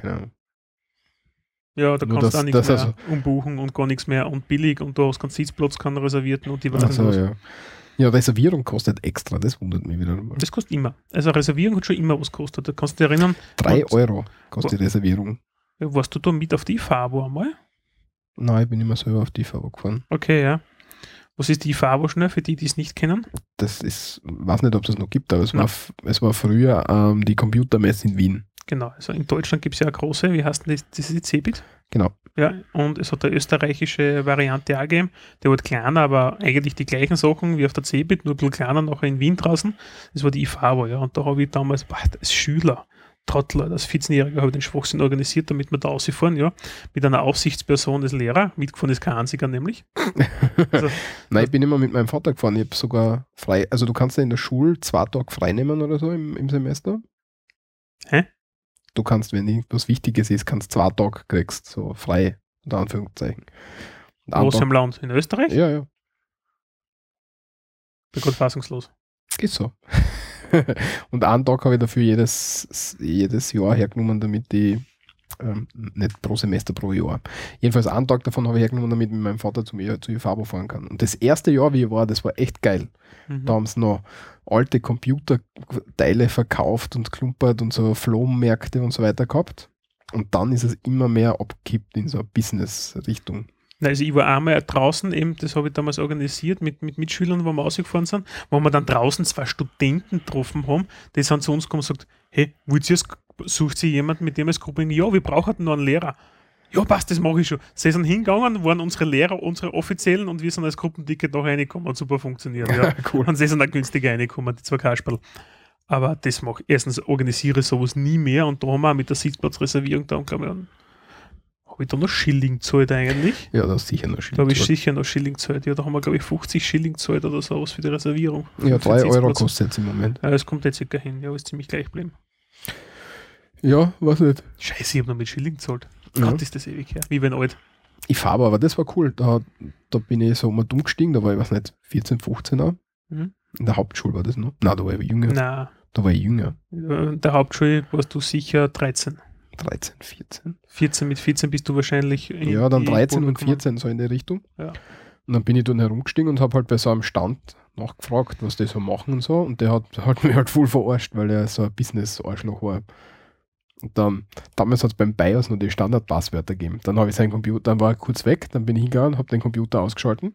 Genau. Ja, da Nur kannst du auch nichts mehr also- umbuchen und gar nichts mehr und billig und du hast keinen Sitzplatz, keinen reservierten und die weiß Also, ja. Ja, Reservierung kostet extra, das wundert mich wieder mal. Das kostet immer. Also Reservierung hat schon immer was gekostet. Da kannst du dich erinnern, Drei Euro kostet die Reservierung. warst du da mit auf die Fabo einmal? Nein, ich bin immer selber auf die Fahrt gefahren. Okay, ja. Was ist die Fabo schnell für die, die es nicht kennen? Das ist, weiß nicht, ob es das noch gibt, aber es, war, es war früher ähm, die Computermesse in Wien. Genau, also in Deutschland gibt es ja eine große, wie heißt denn das? Das ist die Cebit. Genau. Ja, und es hat eine österreichische Variante auch gegeben. Der wird kleiner, aber eigentlich die gleichen Sachen wie auf der Cebit, nur ein bisschen kleiner, nachher in Wien draußen. Das war die IFABO, ja. Und da habe ich damals, boah, als Schüler, Trottel, als 14-Jähriger habe ich den Schwachsinn organisiert, damit wir da rausfahren, ja. Mit einer Aufsichtsperson des Lehrer. Mitgefahren ist kein einziger nämlich. Nein, ich bin immer mit meinem Vater gefahren. Ich habe sogar frei, also du kannst ja in der Schule zwei Tage frei nehmen oder so im, im Semester. Hä? Du kannst, wenn irgendwas Wichtiges ist, kannst zwei Tage kriegst, so frei, unter Anführungszeichen. Tag- im Land? In Österreich? Ja, ja, Bin gerade fassungslos. ist so. und einen Tag habe ich dafür jedes, jedes Jahr hergenommen, damit ich, ähm, nicht pro Semester, pro Jahr. Jedenfalls einen Tag davon habe ich hergenommen, damit ich mit meinem Vater zum, zu IFABO fahren kann. Und das erste Jahr, wie ich war, das war echt geil. Mhm. Da haben sie noch alte Computerteile verkauft und klumpert und so Flohmärkte und so weiter gehabt. Und dann ist es immer mehr abgekippt in so eine Business-Richtung. Also ich war einmal draußen, eben, das habe ich damals organisiert mit, mit Mitschülern, wo wir rausgefahren sind, wo wir dann draußen zwei Studenten getroffen haben, die sind zu uns gekommen und gesagt, hey, wollt ihr, sucht sie jemanden, mit dem es Gruppe? Ja, wir brauchen noch einen Lehrer. Ja, passt, das mache ich schon. Sie sind hingegangen, waren unsere Lehrer, unsere offiziellen und wir sind als Gruppenticket noch reingekommen und super funktioniert. Ja. cool. Und sie sind auch günstiger reingekommen, die zwei Kasperl. Aber das mache ich. Erstens organisiere sowas nie mehr und da haben wir auch mit der Sitzplatzreservierung da, glaube ich, habe ich da noch Schilling gezahlt eigentlich? Ja, da ist sicher noch Schilling Da habe ich sicher noch Schilling gezahlt. Ja, da haben wir, glaube ich, 50 Schilling gezahlt oder sowas für die Reservierung. Ja, 3 Euro kostet es im Moment. Ja, das kommt jetzt circa hin. Ja, ist ziemlich gleich geblieben. Ja, weiß nicht. Scheiße, ich habe noch mit Schilling gezahlt. Ja. Gott, ist das ewig her. Wie wenn alt. Ich fahre aber, das war cool. Da, da bin ich so mal dumm gestiegen, da war ich, weiß nicht, 14, 15 Jahre. Mhm. In der Hauptschule war das noch. Nein, da war ich jünger. Nein. Da war ich jünger. In der Hauptschule warst du sicher 13. 13, 14. 14, mit 14 bist du wahrscheinlich. ja, dann 13 und 14, so in die Richtung. Ja. Und dann bin ich dann herumgestiegen und habe halt bei so einem Stand nachgefragt, was die so machen und so. Und der hat, hat mich halt voll verarscht, weil er so ein Business-Arschloch war. Und dann, damals hat es beim BIOS nur die Standardpasswörter gegeben. Dann habe ich seinen Computer, dann war er kurz weg, dann bin ich hingegangen, habe den Computer ausgeschalten,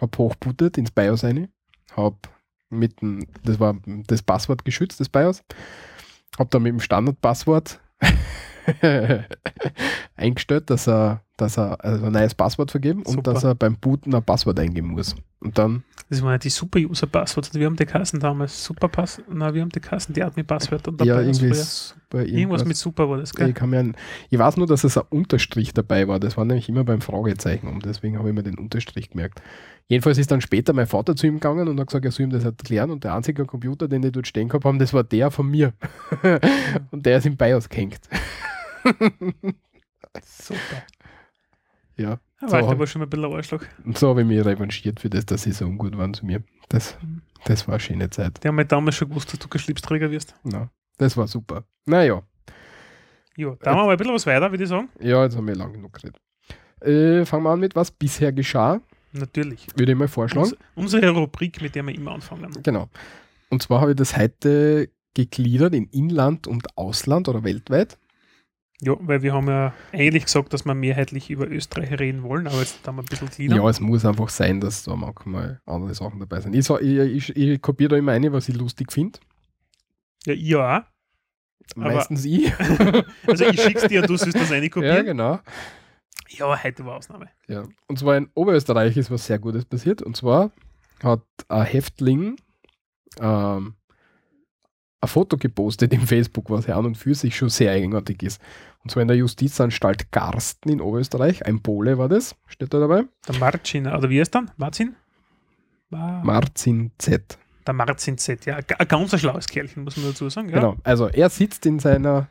habe hochbootet ins BIOS rein, habe mit dem, das war das Passwort geschützt, das BIOS, habe dann mit dem Standardpasswort eingestellt, dass er, dass er also ein neues Passwort vergeben Super. und dass er beim Booten ein Passwort eingeben muss. Und dann. Das waren ja die Super-User-Passwörter. Wir haben die Kassen damals. Super-Pass. Na, wir haben die Kassen, die Admin-Passwörter dabei. Ja, irgendwie super, irgendwas, irgendwas, mit Super war das, gell? Ich, an, ich weiß nur, dass es ein Unterstrich dabei war. Das war nämlich immer beim Fragezeichen und deswegen habe ich mir den Unterstrich gemerkt. Jedenfalls ist dann später mein Vater zu ihm gegangen und hat gesagt, er soll ihm das erklären. Und der einzige Computer, den die dort stehen gehabt haben, das war der von mir. und der ist im BIOS gehängt. Super. Ja. So war ich aber schon ein bisschen Arschloch. Und so habe ich mich revanchiert für das, dass sie so ungut waren zu mir. Das, das war eine schöne Zeit. Die haben mir damals schon gewusst, dass du kein Schlipsträger wirst. Na, das war super. Naja. Ja, da haben wir mal ein bisschen was weiter, würde ich sagen. Ja, jetzt haben wir lange genug geredet. Äh, fangen wir an mit was bisher geschah. Natürlich. Würde ich mal vorschlagen. Uns, unsere Rubrik, mit der wir immer anfangen. Genau. Und zwar habe ich das heute gegliedert in Inland und Ausland oder weltweit. Ja, weil wir haben ja eigentlich gesagt, dass wir mehrheitlich über Österreich reden wollen, aber jetzt haben wir ein bisschen gliedern. Ja, es muss einfach sein, dass da manchmal andere Sachen dabei sind. Ich, ich, ich, ich kopiere da immer eine, was ich lustig finde. Ja, ich auch. Meistens ich. also ich schick's dir und du sollst das eine kopieren. Ja, genau. Ja, heute war Ausnahme. Ja, und zwar in Oberösterreich ist was sehr Gutes passiert. Und zwar hat ein Häftling ähm, ein Foto gepostet im Facebook, was ja an und für sich schon sehr eigenartig ist. Und zwar in der Justizanstalt Garsten in Oberösterreich. Ein Pole war das, steht da dabei. Der Marcin, oder wie ist dann? Marcin? Marcin Z. Der Marcin Z, ja. Ein ganz schlaues Kerlchen, muss man dazu sagen. Ja? Genau, also er sitzt in seiner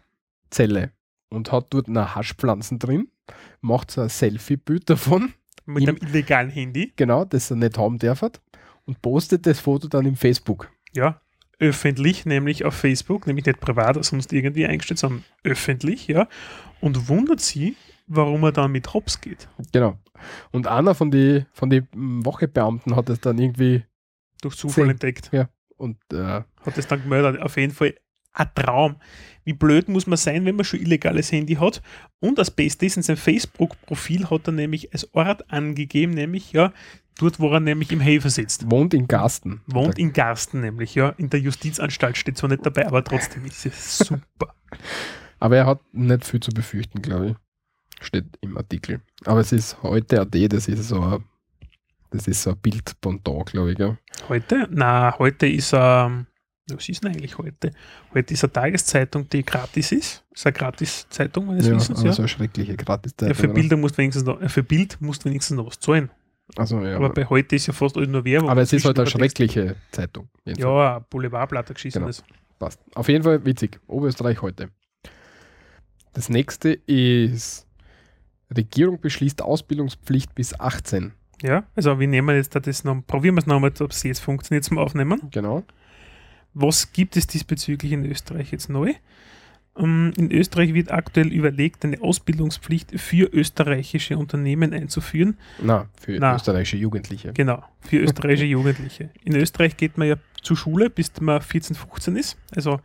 Zelle und hat dort eine Haschpflanzen drin, macht so ein Selfie-Bild davon. Mit einem illegalen Handy. Genau, das er nicht haben darf und postet das Foto dann im Facebook. Ja, öffentlich, nämlich auf Facebook, nämlich nicht privat oder sonst irgendwie eingestellt, sondern öffentlich, ja, und wundert sie, warum er dann mit Hops geht. Genau. Und einer von den von die Wochebeamten hat es dann irgendwie durch Zufall entdeckt. Ja. Und äh, hat es dann gemeldet. Auf jeden Fall ein Traum. Wie blöd muss man sein, wenn man schon illegales Handy hat? Und das Beste ist, in seinem Facebook-Profil hat er nämlich als Ort angegeben, nämlich ja, Dort, wo er nämlich im Häfer sitzt. Wohnt in Garsten. Wohnt in Garsten nämlich, ja. In der Justizanstalt steht zwar nicht dabei, aber trotzdem ist es super. aber er hat nicht viel zu befürchten, glaube ich. Steht im Artikel. Aber es ist heute AD, das ist so ein, das ist so ein Bildbondant, glaube ich. Ja. Heute? Na, heute ist er. Ähm, was ist denn eigentlich heute? Heute ist eine Tageszeitung, die gratis ist. Das ist eine Gratis-Zeitung, meines ja, Wissens. Ja, so eine schreckliche Gratiszeitung. Ja, für Bilder musst wenigstens noch, für Bild musst du wenigstens noch was zahlen. Also, ja, aber bei heute ist ja fast alles nur Werbung. Aber es ist halt eine schreckliche Zeitung. Ja, ein Boulevardblatt geschissen genau. Passt. Auf jeden Fall witzig. Oberösterreich heute. Das nächste ist Regierung beschließt Ausbildungspflicht bis 18. Ja, also wir nehmen jetzt das noch, probieren wir es nochmal, ob es jetzt funktioniert zum Aufnehmen. Genau. Was gibt es diesbezüglich in Österreich jetzt neu? Ähm, in Österreich wird aktuell überlegt, eine Ausbildungspflicht für österreichische Unternehmen einzuführen. Na, für Na, österreichische Jugendliche. Genau, für österreichische Jugendliche. In Österreich geht man ja zur Schule, bis man 14, 15 ist. Also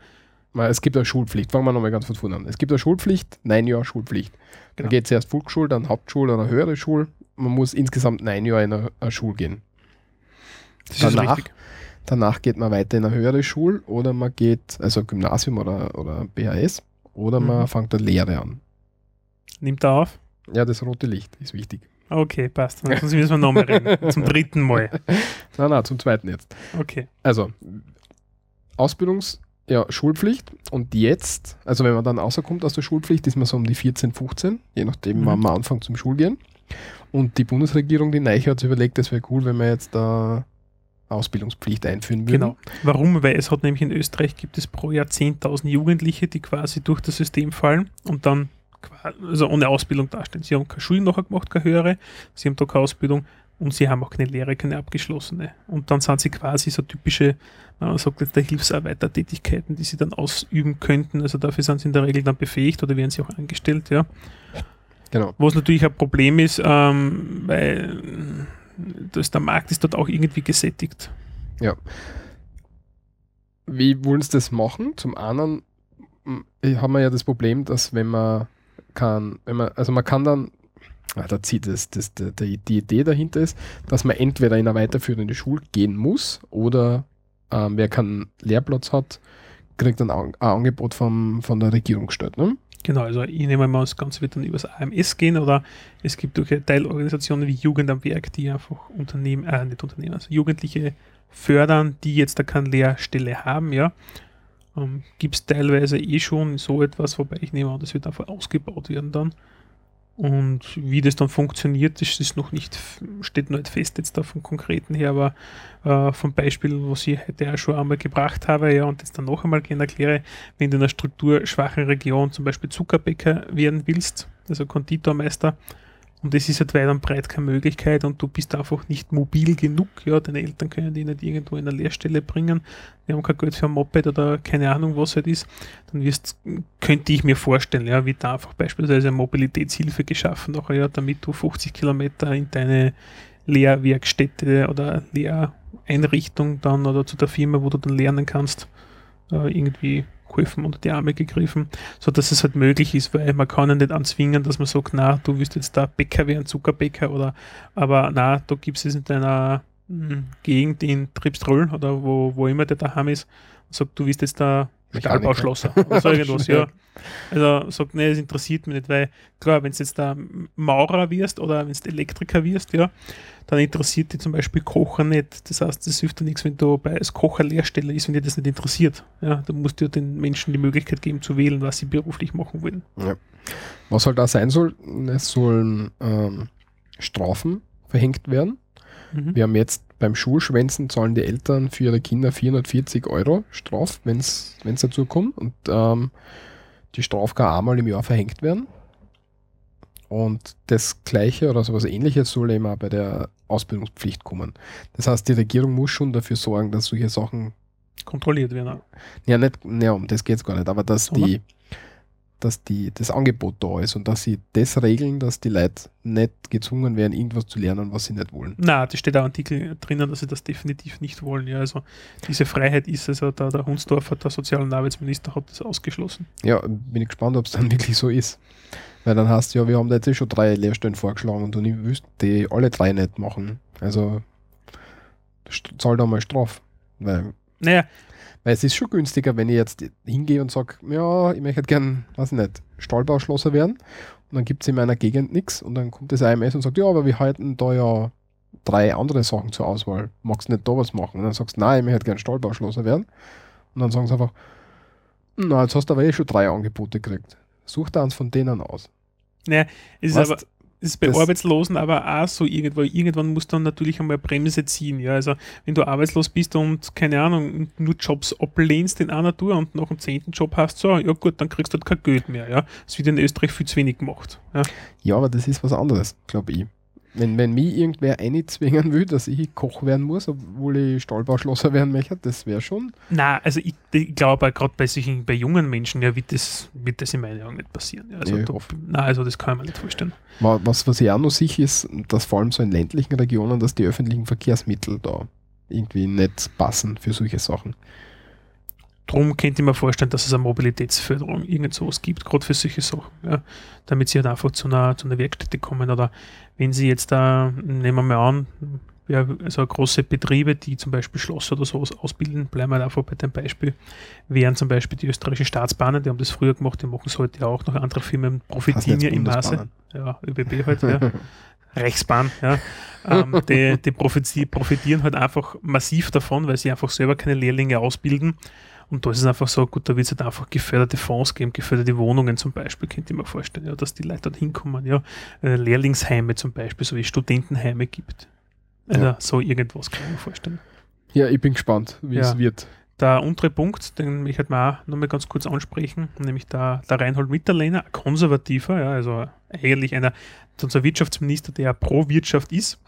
es gibt eine Schulpflicht. Fangen wir nochmal ganz von vorne an. Es gibt eine Schulpflicht, neun Jahre Schulpflicht. Genau. Dann geht es erst Volksschule, dann Hauptschule oder höhere Schule man muss insgesamt neun Jahre in eine, eine Schule gehen. Das ist Danach, richtig. Danach geht man weiter in eine höhere Schule oder man geht, also Gymnasium oder, oder BHS, oder man Mhm. fängt eine Lehre an. Nimmt er auf? Ja, das rote Licht ist wichtig. Okay, passt. Dann müssen wir nochmal reden. Zum dritten Mal. Nein, nein, zum zweiten jetzt. Okay. Also, Ausbildungs-, ja, Schulpflicht und jetzt, also wenn man dann rauskommt aus der Schulpflicht, ist man so um die 14, 15, je nachdem, Mhm. wann man anfängt zum Schulgehen. Und die Bundesregierung, die Neiche, hat sich überlegt, es wäre cool, wenn wir jetzt da Ausbildungspflicht einführen würden. Genau. Warum? Weil es hat nämlich in Österreich gibt es pro Jahr 10.000 Jugendliche, die quasi durch das System fallen und dann also ohne Ausbildung dastehen. Sie haben keine Schulen nachher gemacht, keine höhere, sie haben da keine Ausbildung und sie haben auch keine Lehre, keine abgeschlossene. Und dann sind sie quasi so typische, man sagt jetzt der Hilfsarbeitertätigkeiten, die sie dann ausüben könnten. Also dafür sind sie in der Regel dann befähigt oder werden sie auch angestellt, ja. Genau. Was natürlich ein Problem ist, ähm, weil das, der Markt ist dort auch irgendwie gesättigt. Wie wollen sie das machen? Zum einen m, haben wir ja das Problem, dass wenn man kann, wenn man, also man kann dann, ah, da zieht das, die, die, Idee dahinter ist, dass man entweder in eine weiterführende Schule gehen muss oder ähm, wer keinen Lehrplatz hat, kriegt dann ein, ein Angebot vom, von der Regierung gestellt. Ne? Genau, also ich nehme mal, das Ganze wird dann übers AMS gehen oder es gibt auch Teilorganisationen wie Jugend am Werk, die einfach Unternehmen, äh, nicht Unternehmen, also Jugendliche fördern, die jetzt da keine Lehrstelle haben, ja. Ähm, gibt es teilweise eh schon so etwas, wobei ich nehme an, das wird einfach ausgebaut werden dann. Und wie das dann funktioniert, das ist noch nicht, steht noch nicht fest jetzt da vom Konkreten her, aber äh, vom Beispiel, was ich heute auch schon einmal gebracht habe, ja, und jetzt dann noch einmal gerne erkläre, wenn du in einer strukturschwachen Region zum Beispiel Zuckerbäcker werden willst, also Konditormeister, und das ist halt weit und breit keine Möglichkeit und du bist einfach nicht mobil genug, ja, deine Eltern können dich nicht irgendwo in eine Lehrstelle bringen, die haben kein Geld für ein Moped oder keine Ahnung, was halt ist, dann wirst, könnte ich mir vorstellen, ja, wird da einfach beispielsweise eine Mobilitätshilfe geschaffen, nachher, ja, damit du 50 Kilometer in deine Lehrwerkstätte oder Lehreinrichtung dann oder zu der Firma, wo du dann lernen kannst, äh, irgendwie geholfen unter die Arme gegriffen, so dass es halt möglich ist, weil man kann ja nicht anzwingen, dass man sagt, na, du wirst jetzt da Bäcker werden, Zuckerbäcker oder aber na, da gibt es in deiner mh, Gegend in Tripstroll oder wo, wo immer der daheim ist, und sagt, du wirst jetzt da. Stahlbauschlosser oder so irgendwas, ja. Also sagt, nee, das interessiert mich nicht, weil klar, wenn du jetzt da Maurer wirst oder wenn du Elektriker wirst, ja, dann interessiert dich zum Beispiel Kochen nicht. Das heißt, das hilft dir nichts, wenn du bei als Kocher Lehrstelle ist, wenn dir das nicht interessiert. Ja, dann musst du ja den Menschen die Möglichkeit geben zu wählen, was sie beruflich machen wollen. Was halt da sein soll, es sollen ähm, Strafen verhängt werden. Mhm. Wir haben jetzt beim Schulschwänzen zahlen die Eltern für ihre Kinder 440 Euro Straf, wenn es dazu kommt. Und ähm, die Strafe kann einmal im Jahr verhängt werden. Und das Gleiche oder sowas ähnliches soll eben auch bei der Ausbildungspflicht kommen. Das heißt, die Regierung muss schon dafür sorgen, dass solche Sachen, Kontrolliert werden. ja, nicht, ja, um das geht es gar nicht, aber dass Oder? die, dass die, das Angebot da ist und dass sie das regeln, dass die Leute nicht gezwungen werden, irgendwas zu lernen, was sie nicht wollen. Na, das steht auch Artikel drinnen, dass sie das definitiv nicht wollen. Ja, also diese Freiheit ist also der, der Hunsdorfer, der Sozial- und Arbeitsminister, hat das ausgeschlossen. Ja, bin ich gespannt, ob es dann wirklich so ist. Weil dann heißt ja, wir haben da jetzt eh schon drei Lehrstellen vorgeschlagen und du wüsst, die alle drei nicht machen. Also zahl da mal Straf. Weil, Naja, weil es ist schon günstiger, wenn ich jetzt hingehe und sage, ja, ich möchte gern, weiß ich nicht, Stahlbauschlosser werden. Und dann gibt es in meiner Gegend nichts und dann kommt das AMS und sagt, ja, aber wir halten da ja drei andere Sachen zur Auswahl. Magst du nicht da was machen? Und dann sagst du, nein, ich möchte gern Stahlbauschlosser werden. Und dann sagen sie einfach, na, jetzt hast du aber eh schon drei Angebote gekriegt. Such da eins von denen aus. es ist Weißt, aber ist bei das- Arbeitslosen aber auch so irgendwo, irgendwann muss dann natürlich einmal Bremse ziehen. Ja, also wenn du arbeitslos bist und keine Ahnung, nur Jobs ablehnst in einer Tour und nach dem zehnten Job hast, so, ja gut, dann kriegst du halt kein Geld mehr. Ja, das wird in Österreich viel zu wenig gemacht. Ja. Ja, aber das ist was anderes, glaube ich. Wenn, wenn mich irgendwer einzwingen will, dass ich Koch werden muss, obwohl ich Stahlbauschlosser werden möchte, das wäre schon. Na, also ich, ich glaube gerade bei solchen, bei jungen Menschen, ja, wird das, wird das in meinen Augen nicht passieren. Ja, also, Nee, hoffe. na, also das kann ich mir nicht vorstellen. Wa- Was, was ich auch noch sicher ist, dass vor allem so in ländlichen Regionen, dass die öffentlichen Verkehrsmittel da irgendwie nicht passen für solche Sachen. Drum könnte ich mir vorstellen, dass es eine Mobilitätsförderung irgend sowas gibt, gerade für solche Sachen, ja, damit sie halt einfach zu einer, zu einer Werkstätte kommen. Oder wenn sie jetzt da, nehmen wir mal an, ja, also große Betriebe, die zum Beispiel Schloss oder sowas ausbilden, bleiben wir halt einfach bei dem Beispiel, wären zum Beispiel die österreichischen Staatsbahnen, die haben das früher gemacht, die machen es heute ja auch noch andere Firmen, profitieren ja im Maße. Ja, ÖBB halt, ja. Rechtsbahn, ja. Ähm, die, die profitieren halt einfach massiv davon, weil sie einfach selber keine Lehrlinge ausbilden. Und da ist es einfach so, gut, da wird es halt einfach geförderte Fonds geben, geförderte Wohnungen zum Beispiel, könnte ich mir vorstellen, ja, dass die Leute dort hinkommen, ja. Äh, Lehrlingsheime zum Beispiel, so wie Studentenheime gibt. Also ja. so irgendwas kann ich mir vorstellen. Ja, ich bin gespannt, wie ja. es wird. Der untere Punkt, den ich halt mal noch mal ganz kurz ansprechen, nämlich der, der Reinhold Mitterlehner, ein konservativer, ja, also eigentlich einer, unser Wirtschaftsminister, der pro Wirtschaft ist.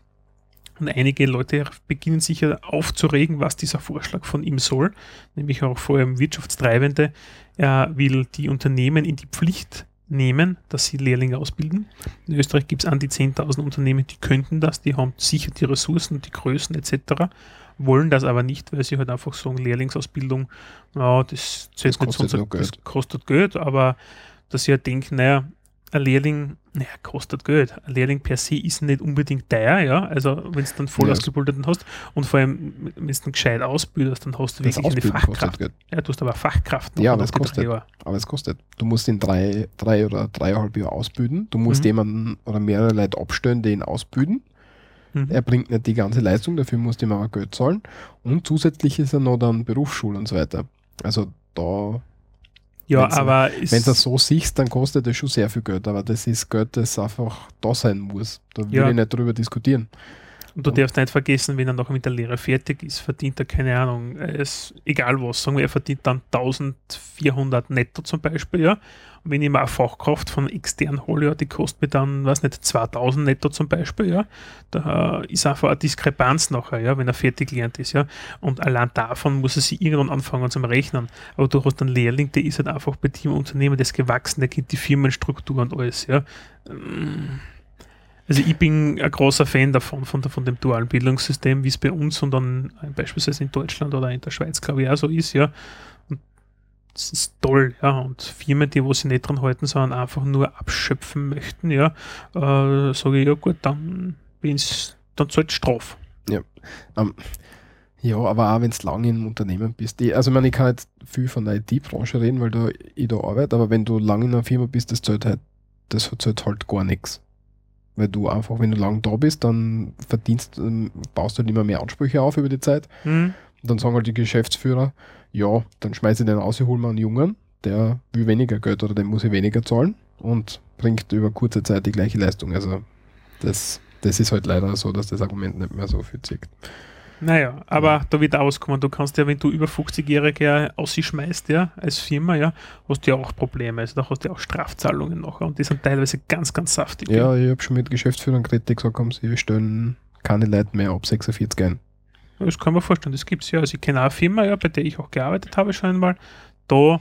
Und einige Leute beginnen sich ja aufzuregen, was dieser Vorschlag von ihm soll, nämlich auch vor allem Wirtschaftstreibende. Er will die Unternehmen in die Pflicht nehmen, dass sie Lehrlinge ausbilden. In Österreich gibt es an die 10.000 Unternehmen, die könnten das, die haben sicher die Ressourcen, die Größen etc., wollen das aber nicht, weil sie halt einfach sagen, Lehrlingsausbildung, ja, das, das, das, kostet, unser, das kostet Geld, aber dass sie halt denken, naja, ein Lehrling, naja, kostet Geld. Ein Lehrling per se ist nicht unbedingt teuer, ja. Also wenn du dann voll ja. ausgebildeten hast und vor allem, wenn du dann gescheit ausbildest, dann hast du wirklich eine Fachkraft. Ja, du hast aber Fachkraft. Ja, aber es kostet. Aber es kostet. Du musst ihn drei, drei oder dreieinhalb Jahre ausbilden. Du musst mhm. jemanden oder mehrere Leute abstellen, die ihn ausbilden. Mhm. Er bringt nicht die ganze Leistung, dafür musst du ihm aber Geld zahlen. Und zusätzlich ist er noch dann Berufsschule und so weiter. Also da ja, wenn's, aber wenn du das so siehst, dann kostet das schon sehr viel Geld, aber das ist Geld, das einfach da sein muss. Da will ja. ich nicht drüber diskutieren. Und du darfst nicht vergessen, wenn er noch mit der Lehre fertig ist, verdient er keine Ahnung, es, egal was, sagen wir, er verdient dann 1400 netto zum Beispiel, ja. Und wenn ich mal eine Fachkraft von extern hole, ja, die kostet mir dann, weiß nicht, 2000 netto zum Beispiel, ja, da ist einfach eine Diskrepanz nachher, ja, wenn er fertig gelernt ist, ja. Und allein davon muss er sich irgendwann anfangen zum Rechnen. Aber du hast einen Lehrling, der ist halt einfach bei dir im Unternehmen, der gewachsen, der kennt die Firmenstruktur und alles, ja. Also ich bin ein großer Fan davon, von, von dem dualen Bildungssystem, wie es bei uns und dann beispielsweise in Deutschland oder in der Schweiz, glaube ich, auch so ist, ja das ist toll, ja. Und Firmen, die wo sie nicht dran halten, sondern einfach nur abschöpfen möchten, ja, äh, sage ich, ja gut, dann bin's, dann zahlt Straf. Ja. Um, ähm, ja, aber auch wenn du lange im Unternehmen bist. Ich, also ich meine, ich kann nicht viel von der IT-Branche reden, weil da ich da arbeite, aber wenn du lange in einer Firma bist, das zahlt halt, das zahlt halt gar nichts. Weil du einfach, wenn du lange da bist, dann verdienst, ähm, baust du halt immer mehr Ansprüche auf über die Zeit. Mhm. dann sagen halt die Geschäftsführer, ja, dann schmeiße ich den aus, ich hole mir einen Jungen, der will weniger Geld oder dem muss ich weniger zahlen und bringt über kurze Zeit die gleiche Leistung. Also das, das ist halt leider so, dass das Argument nicht mehr so viel zieht. Naja, aber ja. da wird auskommen. Du kannst ja, wenn du über 50-Jährige ausschmeißt, ja, als Firma, ja, hast du ja auch Probleme. Also da hast du ja auch Strafzahlungen nachher und die sind teilweise ganz, ganz saftig. Ja, ja. ich habe schon mit Geschäftsführern geredet, die gesagt haben, sie stellen keine Leute mehr ab 46 ein. Das kann man vorstellen, das gibt es ja. Also ich kenne eine Firma, ja, bei der ich auch gearbeitet habe schon einmal. Da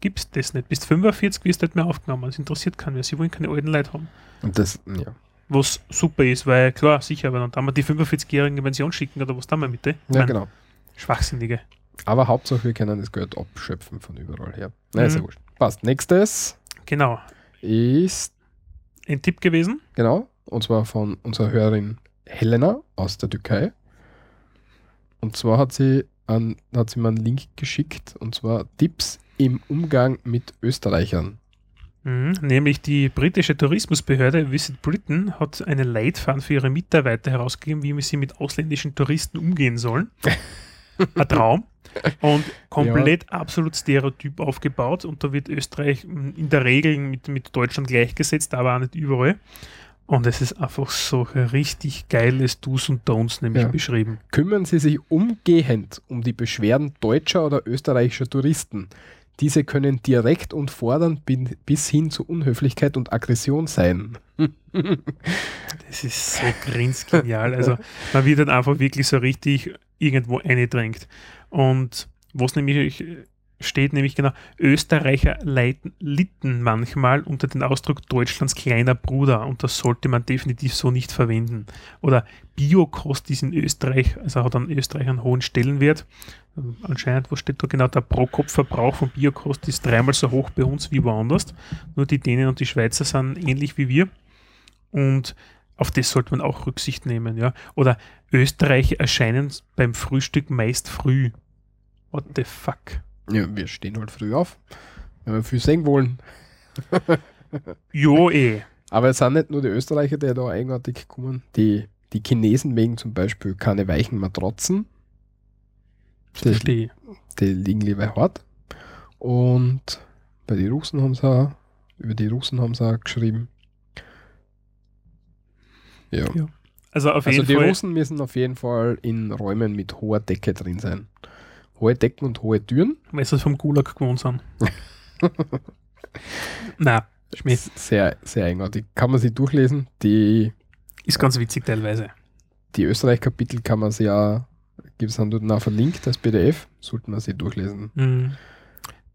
gibt es das nicht. Bis 45 wirst du nicht mehr aufgenommen. Das interessiert keinen mehr. Sie wollen keine alten Leute haben. Und das, ja. Was super ist, weil klar, sicher, aber dann die 45-jährigen in Pension schicken oder was da mal mit? Ja, meine, genau. Schwachsinnige. Aber Hauptsache, wir können das Geld abschöpfen von überall her. Na, mhm. ist ja wurscht. Passt. Nächstes. Genau. Ist. Ein Tipp gewesen. Genau. Und zwar von unserer Hörerin Helena aus der Türkei. Und zwar hat sie, an, hat sie mir einen Link geschickt, und zwar Tipps im Umgang mit Österreichern. Mhm, nämlich die britische Tourismusbehörde Visit Britain hat einen Leitfaden für ihre Mitarbeiter herausgegeben, wie sie mit ausländischen Touristen umgehen sollen. Ein Traum. Und komplett ja. absolut stereotyp aufgebaut. Und da wird Österreich in der Regel mit, mit Deutschland gleichgesetzt, aber auch nicht überall. Und es ist einfach so richtig geiles Do's und Don'ts nämlich ja. beschrieben. Kümmern Sie sich umgehend um die Beschwerden deutscher oder österreichischer Touristen. Diese können direkt und fordernd bis hin zu Unhöflichkeit und Aggression sein. das ist so grinsgenial. Also man wird dann einfach wirklich so richtig irgendwo eingedrängt. Und was nämlich steht nämlich genau, Österreicher leiden, litten manchmal unter den Ausdruck Deutschlands kleiner Bruder und das sollte man definitiv so nicht verwenden. Oder Biokost ist in Österreich, also hat an Österreich einen hohen Stellenwert. Ähm, Anscheinend, wo steht da genau, der Pro-Kopf-Verbrauch von Biokost ist dreimal so hoch bei uns wie woanders. Nur die Dänen und die Schweizer sind ähnlich wie wir. Und auf das sollte man auch Rücksicht nehmen, ja. Oder Österreicher erscheinen beim Frühstück meist früh. What the fuck? Ja, wir stehen halt früh auf, wenn wir viel sehen wollen. Jo, eh. Aber es sind nicht nur die Österreicher, die da eigenartig kommen. Die, die Chinesen wegen zum Beispiel keine weichen Matratzen. Die, Verstehe. die liegen lieber hart. Und bei den Russen haben sie auch, über die Russen haben sie auch geschrieben. Ja. Ja. Also auf Also jeden die Fall. Russen müssen auf jeden Fall in Räumen mit hoher Decke drin sein. Hohe Decken und hohe Türen. weil sie vom Gulag gewohnt sind. Na, Schmied. Sehr, sehr eigenartig. Kann man sich durchlesen. Die, Ist ganz witzig teilweise. die Österreich-Kapitel kann man sich ja, gibt es dann dort auch verlinkt als PDF. Sollte man sich durchlesen. Mhm.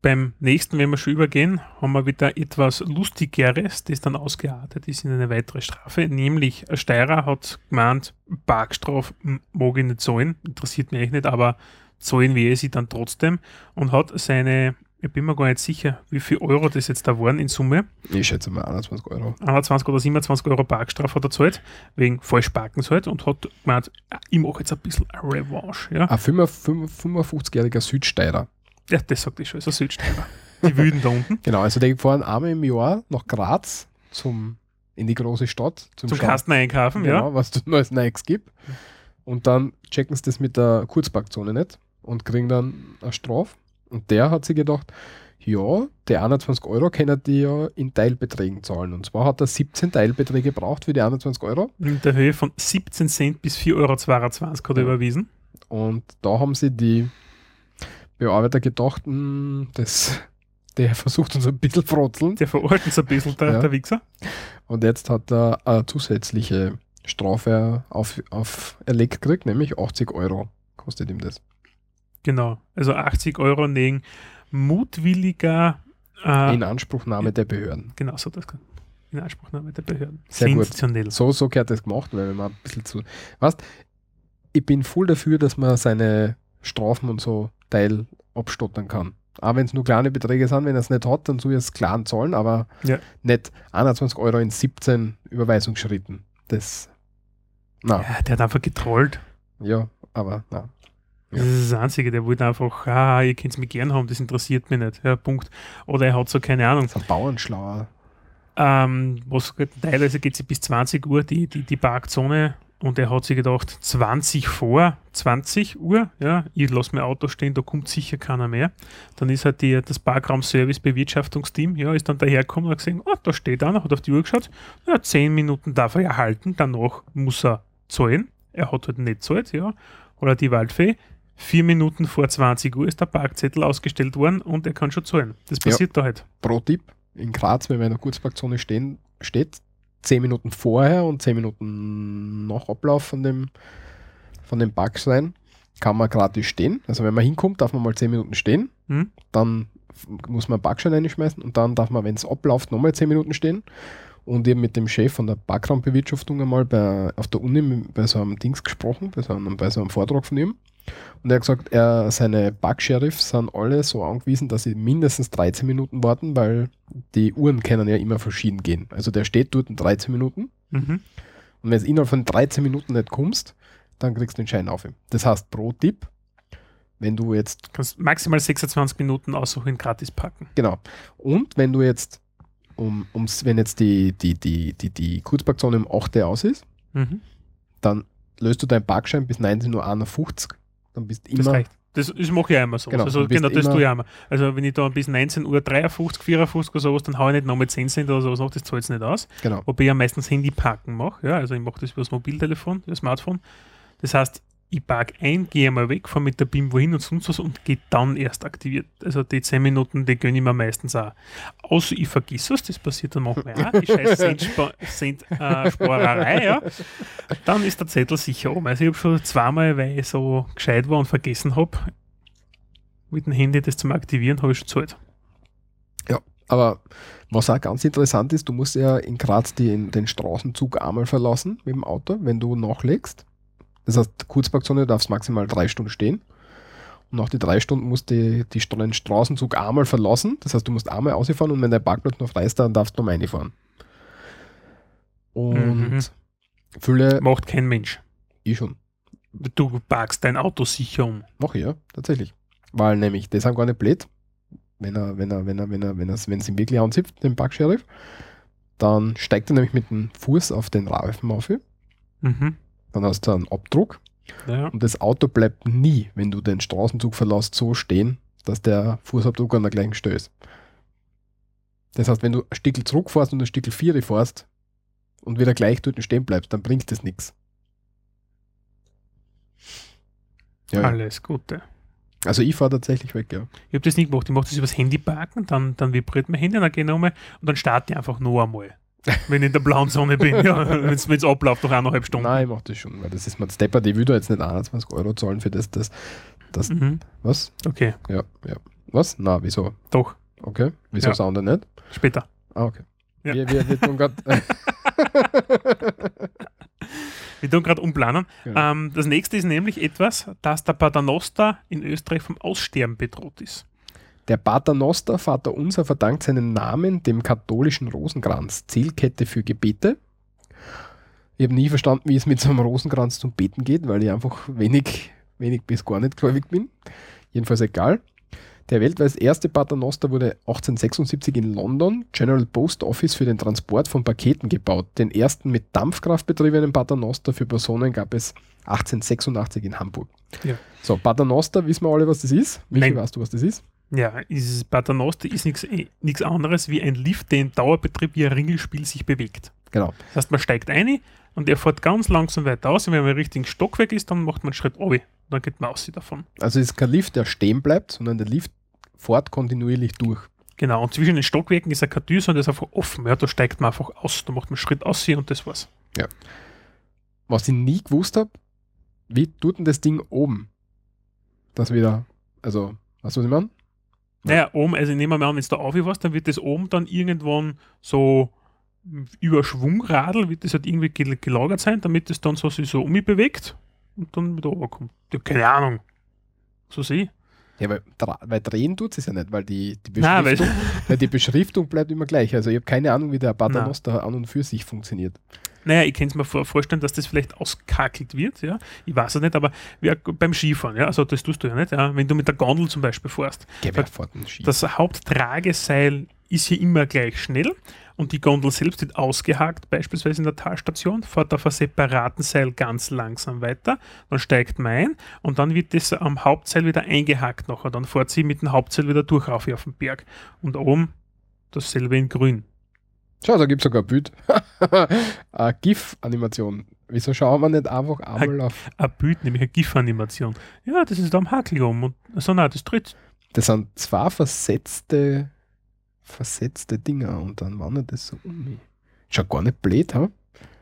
Beim nächsten, wenn wir schon übergehen, haben wir wieder etwas Lustigeres, das dann ausgeartet ist in eine weitere Strafe. Nämlich, ein Steirer hat gemeint, Parkstrafe mag ich nicht zahlen, interessiert mich eigentlich nicht, aber zahlen wir sie dann trotzdem und hat seine, ich bin mir gar nicht sicher, wie viel Euro das jetzt da waren in Summe, Ich schätze mal 21 Euro. 21 oder 27 Euro Parkstrafe hat er zahlt, wegen Falschparkens halt und hat gemeint, ah, ich mache jetzt ein bisschen eine Revanche. Ja? Ein 55-jähriger Südsteirer. ja, das sagt ich schon, ist ein Südsteirer. Die Wüden da unten. Genau, also die fahren einmal im Jahr nach Graz zum, in die große Stadt. Zum Schauen. Kasten einkaufen, ja. Genau, was es neues Nikes gibt. Und dann checken sie das mit der Kurzparkzone nicht und kriegen dann eine Strafe. Und der hat sich gedacht, ja, die 21 Euro können die ja in Teilbeträgen zahlen. Und zwar hat er 17 Teilbeträge gebraucht für die 21 Euro. in der Höhe von 17 Cent bis 4,22 Euro hat er Ja. überwiesen. Und da haben sie die Bearbeiter gedacht, "Hm, das, der versucht uns ein bisschen frotzeln. Der verurteilt uns ein bisschen, der, Ja. der Wichser. Und jetzt hat er eine zusätzliche Strafe auf, auf erlegt gekriegt, nämlich 80 Euro kostet ihm das. Genau. Also 80 Euro wegen mutwilliger äh, In Anspruchnahme der Behörden. genau so das in Anspruchnahme der Behörden. Sehr gut. Sensationell. So, so gehört das gemacht, weil wenn man ein bisschen zu. Weißt ich bin voll dafür, dass man seine Strafen und so Teil abstottern kann. Auch wenn es nur kleine Beträge sind, wenn er es nicht hat, dann soll er es klar zahlen, aber Ja. nicht 21 Euro in 17 Überweisungsschritten. Das. Na, Ja, der hat einfach getrollt. ja, aber na. Ja. Das ist das Einzige, der wollte einfach, ah, ihr könnt es mich gern haben, das interessiert mich nicht. Ja, Punkt. Oder er hat so, keine Ahnung, Das ist ein Bauernschlauer. ähm, was geht- teilweise geht sie bis 20 Uhr, die, die, die Parkzone, und er hat sich gedacht, 20 vor 20 Uhr, ja, ich lasse mein Auto stehen, da kommt sicher keiner mehr. Dann ist halt die, das Parkraum-Service-Bewirtschaftungsteam, ja, ist dann dahergekommen und hat gesehen, oh, da steht einer, hat auf die Uhr geschaut, ja, 10 Minuten darf er ja halten, danach muss er zahlen. Er hat halt nicht zahlt, ja. Oder die Waldfee, vier Minuten vor 20 Uhr ist der Parkzettel ausgestellt worden und er kann schon zahlen. Das Ja. passiert da halt. Pro-Tipp: In Graz, wenn man in einer Kurzparkzone stehen, steht, 10 Minuten vorher und 10 Minuten nach Ablauf von dem, von dem Parkschein kann man gratis stehen. Also wenn man hinkommt, darf man mal 10 Minuten stehen. Hm? Dann muss man einen Parkschein einschmeißen und dann darf man, wenn es abläuft, nochmal 10 Minuten stehen. Und ich habe mit dem Chef von der Parkraumbewirtschaftung einmal bei, auf der Uni bei so einem Dings gesprochen, bei so einem, bei so einem Vortrag von ihm. Und er hat gesagt, er, seine Parksheriffs sind alle so angewiesen, dass sie mindestens 13 Minuten warten, weil die Uhren können ja immer verschieden gehen. Also der steht dort in 13 Minuten Mhm. und wenn du innerhalb von 13 Minuten nicht kommst, dann kriegst du den Schein auf ihm. Das heißt, pro Tipp, wenn du jetzt, kannst maximal 26 Minuten aussuchen, gratis parken. genau, und wenn du jetzt, um, ums, wenn jetzt die, die, die, die, die Kurzparkzone um 8 Uhr aus ist, Mhm. dann löst du deinen Parkschein bis 19.51 Uhr. Dann bist du Das immer, reicht. Das, das mache ich immer so. Genau, also, genau das tue ich auch immer. Also wenn ich da bis 19 Uhr 53, 54 oder sowas, dann haue ich nicht nochmal 10 Cent oder sowas noch, das zahlt es nicht aus. genau, Wobei ich ja meistens Handy parken mache. Ja, also ich mache das über das Mobiltelefon, über das Smartphone. Das heißt, ich park ein, gehe mal weg, fahre mit der BIM wohin und sonst was und gehe dann erst aktiviert. Also die 10 Minuten, die gönne ich mir meistens auch. Außer ich vergiss es, das passiert dann manchmal auch, die scheiß Centspa- Centsparerei, ja. Dann ist der Zettel sicher oben. Also ich habe schon zweimal, weil ich so gescheit war und vergessen habe, mit dem Handy das zum Aktivieren habe ich schon Zeit. Ja, aber was auch ganz interessant ist, du musst ja in Graz die, den Straßenzug einmal verlassen mit dem Auto, wenn du nachlegst. Das heißt, Kurzparkzone darfst maximal drei Stunden stehen. Und nach die drei Stunden musst du die, die, den Straßenzug einmal verlassen. Das heißt, du musst einmal ausfahren und wenn der Parkplatz noch frei ist, dann darfst du noch reinfahren. Und Mhm. viele, Macht kein Mensch. ich schon. Du parkst dein Auto sicher um. Mach ich, ja, tatsächlich. Weil nämlich, die sind gar nicht blöd. Wenn er, wenn er, wenn er, wenn er, wenn er, wenn es ihm wirklich anzipft, den Parksheriff, dann steigt er nämlich mit dem Fuß auf den Reifen auf. Mhm. Dann hast du einen Abdruck Ja. und das Auto bleibt nie, wenn du den Straßenzug verlässt, so stehen, dass der Fußabdruck an der gleichen Stelle ist. Das heißt, wenn du ein Stückel zurückfährst und ein Stückel Viere fährst und wieder gleich dort stehen bleibst, dann bringt das nichts. Ja, ja. Alles Gute. Also ich fahre tatsächlich weg, ja. Ich habe das nicht gemacht. Ich mache das übers Handy parken, dann, dann vibriert mein Handy, dann gehe ich nochmal und dann starte ich einfach noch einmal. Wenn ich in der blauen Sonne bin, ja, wenn es abläuft, noch eineinhalb Stunden. Nein, ich mach das schon, weil das ist mein Stepper, die will da jetzt nicht 21 Euro zahlen für das, das, das, Mhm. was? Okay, Ja, ja. Was? Na, wieso? doch, Okay. Wieso Ja. das andere nicht? später. Ah, okay. Ja. Wir, wir, wir tun grad, Wir tun gerade umplanen. Genau. Ähm, das nächste ist nämlich etwas, das der Paternoster in Österreich vom Aussterben bedroht ist. Der Paternoster, Vater Unser, verdankt seinen Namen dem katholischen Rosenkranz, Zielkette für Gebete. Ich habe nie verstanden, wie es mit so einem Rosenkranz zum Beten geht, weil ich einfach wenig, wenig bis gar nicht gläubig bin. Jedenfalls egal. Der weltweit erste Paternoster wurde 1876 in London, General Post Office, für den Transport von Paketen gebaut. Den ersten mit Dampfkraft betriebenen Paternoster für Personen gab es 1886 in Hamburg. Ja. So, Paternoster, wissen wir alle, was das ist? Michi, Nein. weißt du, was das ist? Ja, dieses Paternoster ist nichts anderes wie ein Lift, der im Dauerbetrieb wie ein Ringelspiel sich bewegt. Genau. Das heißt, man steigt ein und er fährt ganz langsam weiter aus. Und wenn man im richtigen Stockwerk ist, dann macht man einen Schritt runter. Dann geht man aus davon. Also es ist kein Lift, der stehen bleibt, sondern der Lift fährt kontinuierlich durch. Genau, und zwischen den Stockwerken ist ein keine Tür, sondern das ist einfach offen. Ja, da steigt man einfach aus, da macht man einen Schritt aus und das war's. Was ich nie gewusst habe, wie tut denn das Ding oben? Das wieder, also, weißt du, was ich meine? Naja, oben, also nehmen wir mal an, wenn es da auf was, dann wird das oben dann irgendwann so über Schwungradl, wird das halt irgendwie gel- gelagert sein, damit es dann so sich so um mich bewegt und dann wieder runterkommt. Ja, keine Ahnung. So sehe ich. Ja, weil, weil drehen tut es ja nicht, weil die, die, Nein, weil- Beschriftung, weil die Beschriftung bleibt immer gleich. Also ich habe keine Ahnung, wie der Paternoster an und für sich funktioniert. Naja, ich kann es mir vor, vorstellen, dass das vielleicht auskakelt wird, ja. Ich weiß es nicht, aber wie beim Skifahren, ja, also das tust du ja nicht, ja. Wenn du mit der Gondel zum Beispiel fährst, das Haupttrageseil ist hier immer gleich schnell und die Gondel selbst wird ausgehakt, beispielsweise in der Talstation, fährt auf einem separaten Seil ganz langsam weiter, dann steigt man ein und dann wird das am Hauptseil wieder eingehakt nachher, dann fährt sie mit dem Hauptseil wieder durch auf, auf den Berg und oben dasselbe in grün. Schau, da gibt es sogar ein Bild. eine GIF-Animation. Wieso schauen wir nicht einfach einmal auf. Ein Bild, nämlich eine GIF-Animation. Ja, das ist da am Hakel um und so, nein, das tritt. Das sind zwei versetzte, versetzte Dinger und dann wandert das so um mich. Schaut gar nicht blöd, ha?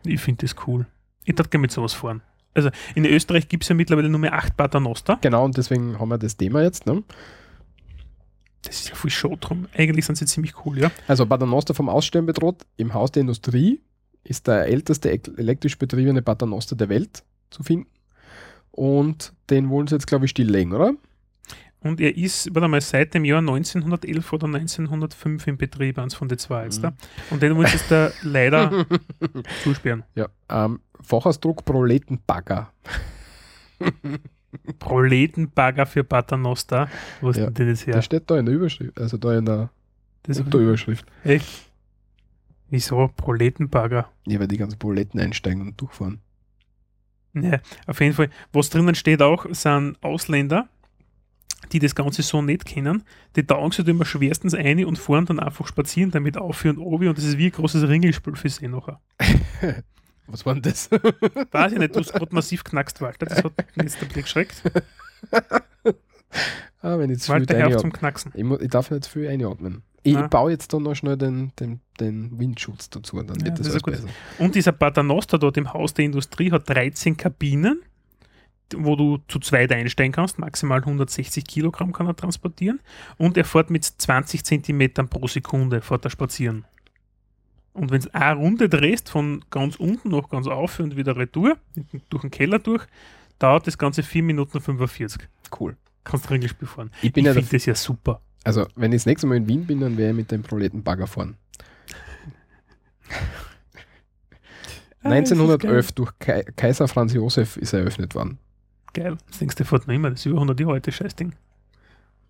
Ich finde das cool. Ich darf gerne mit sowas fahren. Also in Österreich gibt es ja mittlerweile nur mehr acht Paternoster. Genau, und deswegen haben wir das Thema jetzt. Ne? Das ist ja viel Show drum. Eigentlich sind sie ziemlich cool, ja. Also Paternoster vom Aussterben bedroht. Im Haus der Industrie ist der älteste ek- elektrisch betriebene Paternoster der Welt zu finden. Und den wollen sie jetzt, glaube ich, stilllegen, oder? Und er ist, warte mal, seit dem Jahr 1911 oder 1905 in Betrieb, eins von den zwei jetzt. da. Und den sie jetzt da leider zusperren. Ja. Ähm, Fachausdruck Proletenbagger. Proletenbagger für Paternoster. Wo ist Ja, denn das her? Das steht da in der Überschrift, also da in der Das Unterüberschrift. echt? Wieso? Proletenbagger. Ja, weil die ganzen Proletten einsteigen und durchfahren. Ja, auf jeden Fall. Was drinnen steht auch, sind Ausländer, die das Ganze so nicht kennen. Die taugen sich da immer schwerstens ein und fahren dann einfach spazieren damit auf und obi und das ist wie ein großes Ringelspiel für sie nachher. Was war denn das? Weiß ich nicht, du hast gerade massiv knackst, Walter. Das hat mich jetzt ein bisschen geschreckt. ah, wenn ich zu viel Walter, hör auf zum Knacksen. Ich, ich darf nicht zu viel einatmen. Ich Nein. baue jetzt da noch schnell den, den, den Windschutz dazu, dann wird Ja, das, das besser. Und dieser Paternoster dort im Haus der Industrie hat 13 Kabinen, wo du zu zweit einsteigen kannst. Maximal 160 Kilogramm kann er transportieren. Und er fährt mit 20 Zentimetern pro Sekunde, fährt er spazieren. Und wenn du eine Runde drehst, von ganz unten nach ganz auf und wieder retour, durch den Keller durch, dauert das Ganze 4 Minuten 45. Cool. Kannst du Ringelspiel fahren. Ich bin ich ja finde das ja super. Also, wenn ich das nächste Mal in Wien bin, dann werde ich mit dem Proletenbagger fahren. Ah, das ist 1911 durch Kai Kaiser Franz Josef ist er eröffnet worden. Geil. Das denkst du fährt noch immer. Das ist über 100 Jahre altes Scheißding.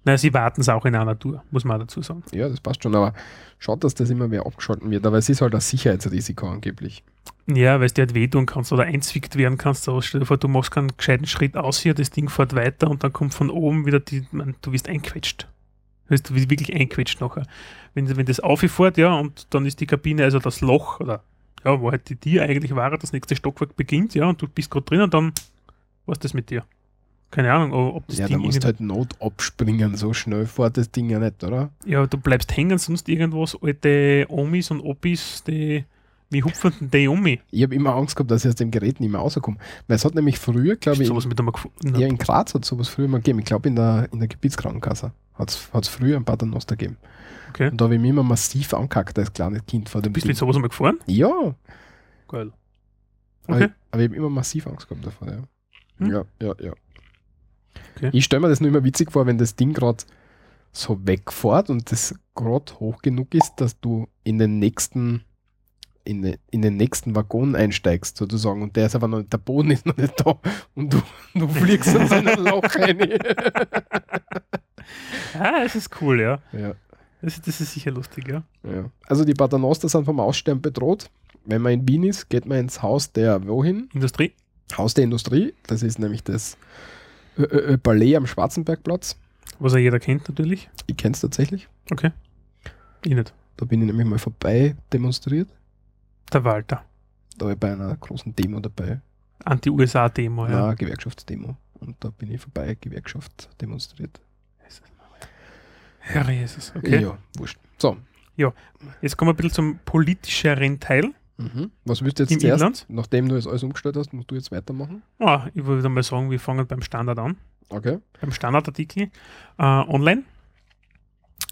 Naja, sie warten es auch in einer Tour, muss man dazu sagen. Ja, das passt schon, aber schaut, dass das immer mehr abgeschalten wird. Aber es ist halt ein Sicherheitsrisiko angeblich. Ja, weil es dir halt wehtun kannst oder einzwickt werden kannst. Aber stell dir vor, du machst keinen gescheiten Schritt aus hier, das Ding fährt weiter und dann kommt von oben wieder die, man, du wirst einquetscht. Du wirst wirklich einquetscht nachher. Wenn, wenn das auffährt, ja, und dann ist die Kabine, also das Loch, oder ja, wo halt die Tier eigentlich war, das nächste Stockwerk beginnt, ja, und du bist gerade drin und dann, was ist das mit dir? Keine Ahnung, ob das ja, da Ding musst irgendwie- halt Not abspringen, so schnell fährt das Ding ja nicht, oder? Ja, du bleibst hängen, sonst irgendwas, alte Omis und Opis, die, wie hupfen denn die um mich? Ich habe immer Angst gehabt, dass ich aus dem Gerät nicht mehr rauskomme. Weil es hat nämlich früher, glaube ich, sowas mit einmal gefunden. ja, in Graz hat sowas früher mal gegeben. Ich glaube, in der, in der Gebietskrankenkasse hat es früher ein Paternoster gegeben. Okay. Und da habe ich mich immer massiv angekackt als kleines Kind vor dem Bist du Ding. mit sowas einmal gefahren? Ja, Geil. aber, Okay. ich, aber ich habe immer massiv Angst gehabt davor. Ja, Hm. ja, ja. ja. Okay. Ich stelle mir das nur immer witzig vor, wenn das Ding gerade so wegfährt und das gerade hoch genug ist, dass du in den nächsten in, den- in den nächsten Waggon einsteigst, sozusagen, und der ist aber noch nicht, der Boden ist noch nicht da und du, du fliegst in sein Loch rein. Ah, das ist cool, ja. ja. Das, das ist sicher lustig, ja. Ja. Also die Paternoster sind vom Aussterben bedroht. Wenn man in Wien ist, geht man ins Haus der wohin? Industrie? Haus der Industrie. Das ist nämlich das Ö Ö Palais am Schwarzenbergplatz. Was ja jeder kennt natürlich. Ich kenne es tatsächlich. Okay. Ich nicht. Da bin ich nämlich mal vorbei demonstriert. Der Walter. Da war ich bei einer großen Demo dabei. Anti-USA-Demo, ja. Ja, Gewerkschaftsdemo. Und da bin ich vorbei, Gewerkschaft demonstriert. Herr Jesus, okay. Ja, wurscht. So. Jetzt kommen wir ein bisschen zum politischeren Teil Mhm. Was willst du jetzt im zuerst? Inland. Nachdem du jetzt alles umgestellt hast, musst du jetzt weitermachen. Ah, ich würde mal sagen, wir fangen beim Standard an. Okay. Beim Standardartikel äh, online.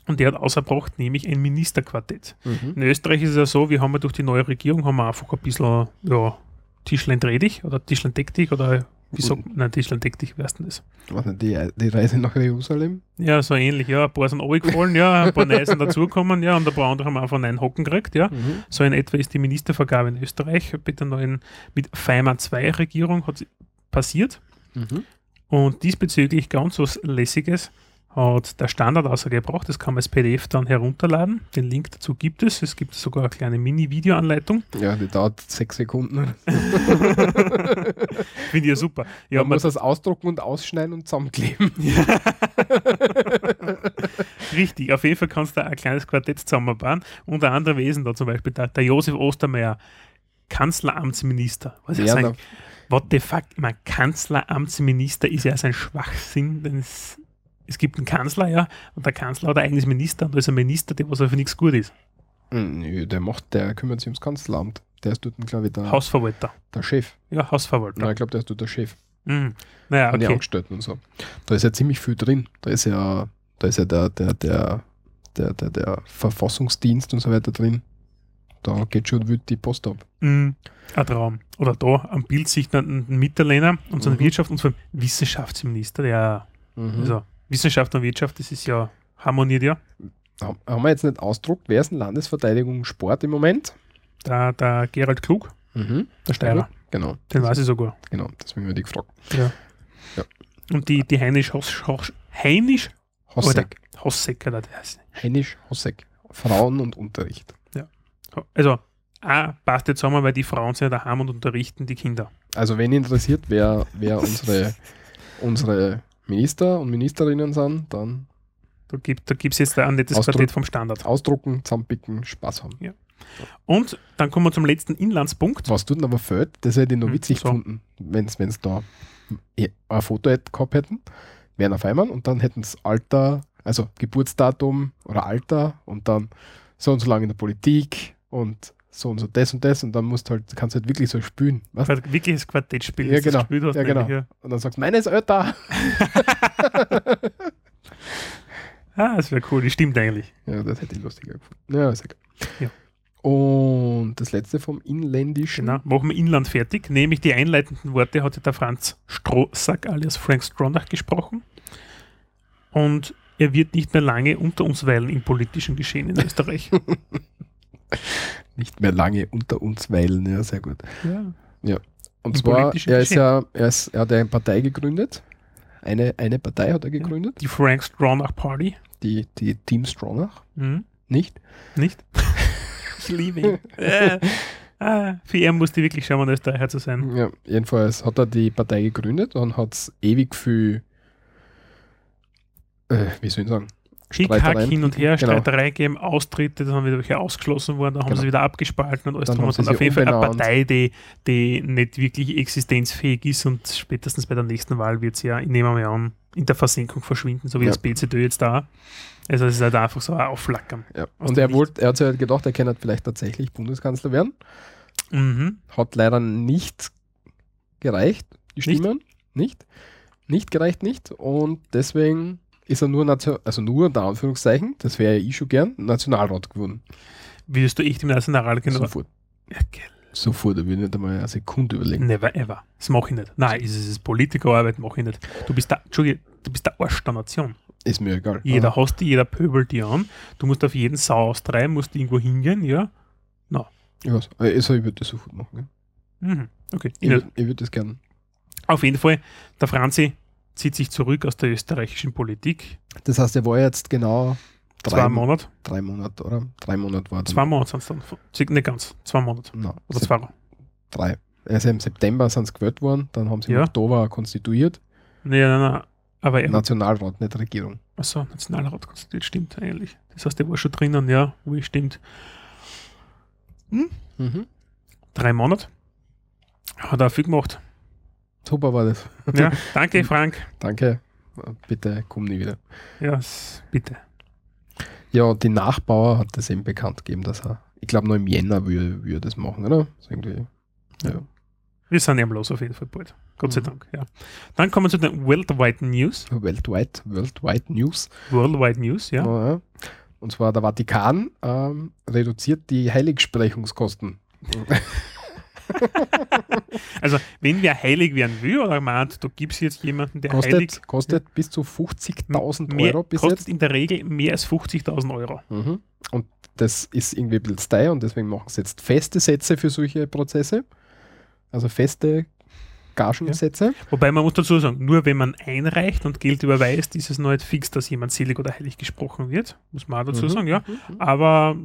Und der hat ausgebracht, nämlich ein Ministerquartett. Mhm. In Österreich ist es ja so, wir haben ja durch die neue Regierung haben wir einfach ein bisschen ja, Tischlein dreh dich oder Tischlein deck dich oder wie sagt man, nein, Tischlein deck dich, wie heißt denn das? Was die, die Reise nach Jerusalem? Ja, so ähnlich, ja, ein paar sind runtergefallen, ja, ein paar neue sind dazugekommen, ja, und ein paar andere haben einfach einen Hocken gekriegt, ja. Mhm. So in etwa ist die Ministervergabe in Österreich mit der neuen, mit Feimann 2 Regierung hat sie- passiert. Mhm. Und diesbezüglich ganz was Lässiges hat der Standard ausgebracht. Das kann man als PDF dann herunterladen. Den Link dazu gibt es. Es gibt sogar eine kleine Mini-Videoanleitung. Ja, die dauert sechs Sekunden. Finde ich ja super. Ja, man man, muss das ausdrucken und ausschneiden und zusammenkleben. richtig. Auf jeden Fall kannst du da ein kleines Quartett zusammenbauen. Unter anderem Wesen da zum Beispiel der, der Josef Ostermeier, Kanzleramtsminister. Was ist Ja, ein, na, what the fuck? Mein Kanzleramtsminister ist ja so ein Schwachsinn, denn es, es gibt einen Kanzler, ja, und der Kanzler hat ein eigenes Minister und da ist ein Minister, der was für nichts gut ist. Nö, der macht, der kümmert sich ums Kanzleramt. Der ist dort, glaube ich, der, Hausverwalter. der Chef. Ja, Hausverwalter. Nein, ich glaube, der ist dort der Chef. Mhm. Naja, den okay. Angestellten und so. Da ist ja ziemlich viel drin. Da ist ja, da ist ja der, der, der, der, der, der Verfassungsdienst und so weiter drin. Da geht schon wild die Post ab. Mhm. Ein Traum. Oder da am Bild sieht man einen Mitterlehner, unseren Mhm. Wirtschaft, unseren Wissenschaftsminister, der, Mhm. also Wissenschaft und Wirtschaft, das ist ja harmoniert ja. Haben wir jetzt nicht ausdruckt, wer ist in Landesverteidigung Sport im Moment? Der, der Gerald Klug, Mhm. der Steirer, Genau. den weiß ich sogar. Genau, deswegen habe ich gefragt. Und die, die Heinisch Hoss, Hoss, Heinisch Hossek. Hossek, oder der heißt. Heinisch Hossek. Frauen und Unterricht. Also, A, passt jetzt zusammen, weil die Frauen sind ja daheim und unterrichten die Kinder. Also wenn interessiert, wer, wer unsere, unsere Minister und Ministerinnen sind, dann Da gibt es da jetzt ein nettes Ausdruck. Quartett vom Standard. ausdrucken, zusammenpicken, Spaß haben. Und dann kommen wir zum letzten Inlandspunkt. Was tut denn aber fehlt, das hätte ich noch Hm, witzig so. gefunden, wenn es da ein Foto hätte, gehabt hätten, wären auf einmal und dann hätten es Alter, also Geburtsdatum oder Alter und dann so und so lange in der Politik und so und so, das und das und dann musst du halt, kannst du halt wirklich so spielen. Was? Wirkliches Quartettspiel, Ja, das du genau. hast. Ja, genau. ja. Und dann sagst du, meine ist älter. Ah, das wäre cool, das stimmt eigentlich. Ja, das hätte ich lustiger gefunden. Ja, ist egal. Ja. Und das letzte vom Inländischen. Genau. Machen wir Inland fertig. Nämlich die einleitenden Worte hatte der Franz Strohsack alias Frank Stronach gesprochen. Und er wird nicht mehr lange unter uns weilen im politischen Geschehen in Österreich. Nicht mehr lange unter uns weilen, ja, sehr gut. ja. Und Im zwar, er ist ja, er, ist, er hat ja eine Partei gegründet. Eine, eine Partei hat er gegründet, Die Frank Stronach Party. die, die Team Stronach, Mhm. nicht? Nicht? ich liebe ihn. Äh, ah, für ihn musste wirklich schauen, Österreicher zu sein. Ja, jedenfalls hat er die Partei gegründet und hat es ewig viel, äh, wie soll ich sagen, Hickhack Streitereien. hin und her, Genau. Streiterei gegeben, Austritte, dann haben wieder welche ausgeschlossen worden, dann haben Genau. sie wieder abgespalten und alles Dann drum haben und dran. Auf jeden Fall eine. Partei, die, die nicht wirklich existenzfähig ist und spätestens bei der nächsten Wahl wird sie ja, ich nehme mal an, in der Versenkung verschwinden, so wie Ja. das BZÖ jetzt da. Also es ist halt einfach so ein Aufflackern. Ja. Und er, wollte, er hat sich halt gedacht, er kann halt vielleicht tatsächlich Bundeskanzler werden. Mhm. Hat leider nicht gereicht, die Nicht? Stimmen. Nicht? Nicht gereicht, nicht. Und deswegen ist er nur, Nation also nur unter Anführungszeichen, das wäre ja ich schon gern, Nationalrat geworden. Würdest du echt im Nationalrat gehen? Sofort. Ja, geil. Sofort, da würde ich nicht einmal eine Sekunde überlegen. Never ever. Das mache ich nicht. Nein, es ist Politikerarbeit, mache ich nicht. Du bist der, Entschuldige, du bist der Arsch der Nation. Ist mir egal. Jeder Aber hasst dich, jeder pöbelt dich an. Du musst auf jeden Sau austreiben, musst irgendwo hingehen, ja. ich, weiß, äh, also ich würde das sofort machen. Ja. Mhm. Okay. Ich, ich würde das gern. Auf jeden Fall, der Franzi zieht sich zurück aus der österreichischen Politik. Das heißt, er war jetzt genau drei, Zwei Monate. drei Monate, oder? Drei Monate war. Zwei Monate sind es dann. Nicht ganz. Zwei Monate. Nein, Oder zwei. drei. Also im September sind sie gewählt worden, dann haben sie im Ja. Oktober konstituiert. Nee, nein, nein. Aber er Nationalrat, nicht Regierung. Achso, Nationalrat konstituiert, stimmt eigentlich. Das heißt, der war schon drinnen, ja, wo stimmt. Mhm. Drei Monate. Hat er viel gemacht. Super war das. Ja, danke, Frank. Danke. Bitte komm nie wieder. Ja, s- bitte. Ja, und die Nachbauer hat das eben bekannt gegeben, dass er, ich glaube, noch im Jänner würde, er das machen, oder? So irgendwie. Ja. Wir sind ihm los auf jeden Fall bald. Gott sei Mhm. Dank, ja. Dann kommen wir zu den Worldwide News. Weltweit, Worldwide News. Worldwide News, ja. Ja. Und zwar der Vatikan ähm, reduziert die Heiligsprechungskosten. Also, wenn wer heilig werden will oder meint, da gibt es jetzt jemanden, der heilig Kostet, kostet bis zu 50.000 mehr, Euro bis kostet jetzt. in der Regel mehr als 50.000 Euro. Mhm. Und das ist irgendwie ein bisschen steil und deswegen machen sie jetzt feste Sätze für solche Prozesse. Also feste Gagensätze. Wobei man muss dazu sagen, nur wenn man einreicht und Geld überweist, ist es noch nicht fix, dass jemand selig oder heilig gesprochen wird. Muss man auch dazu Mhm. sagen, ja. Aber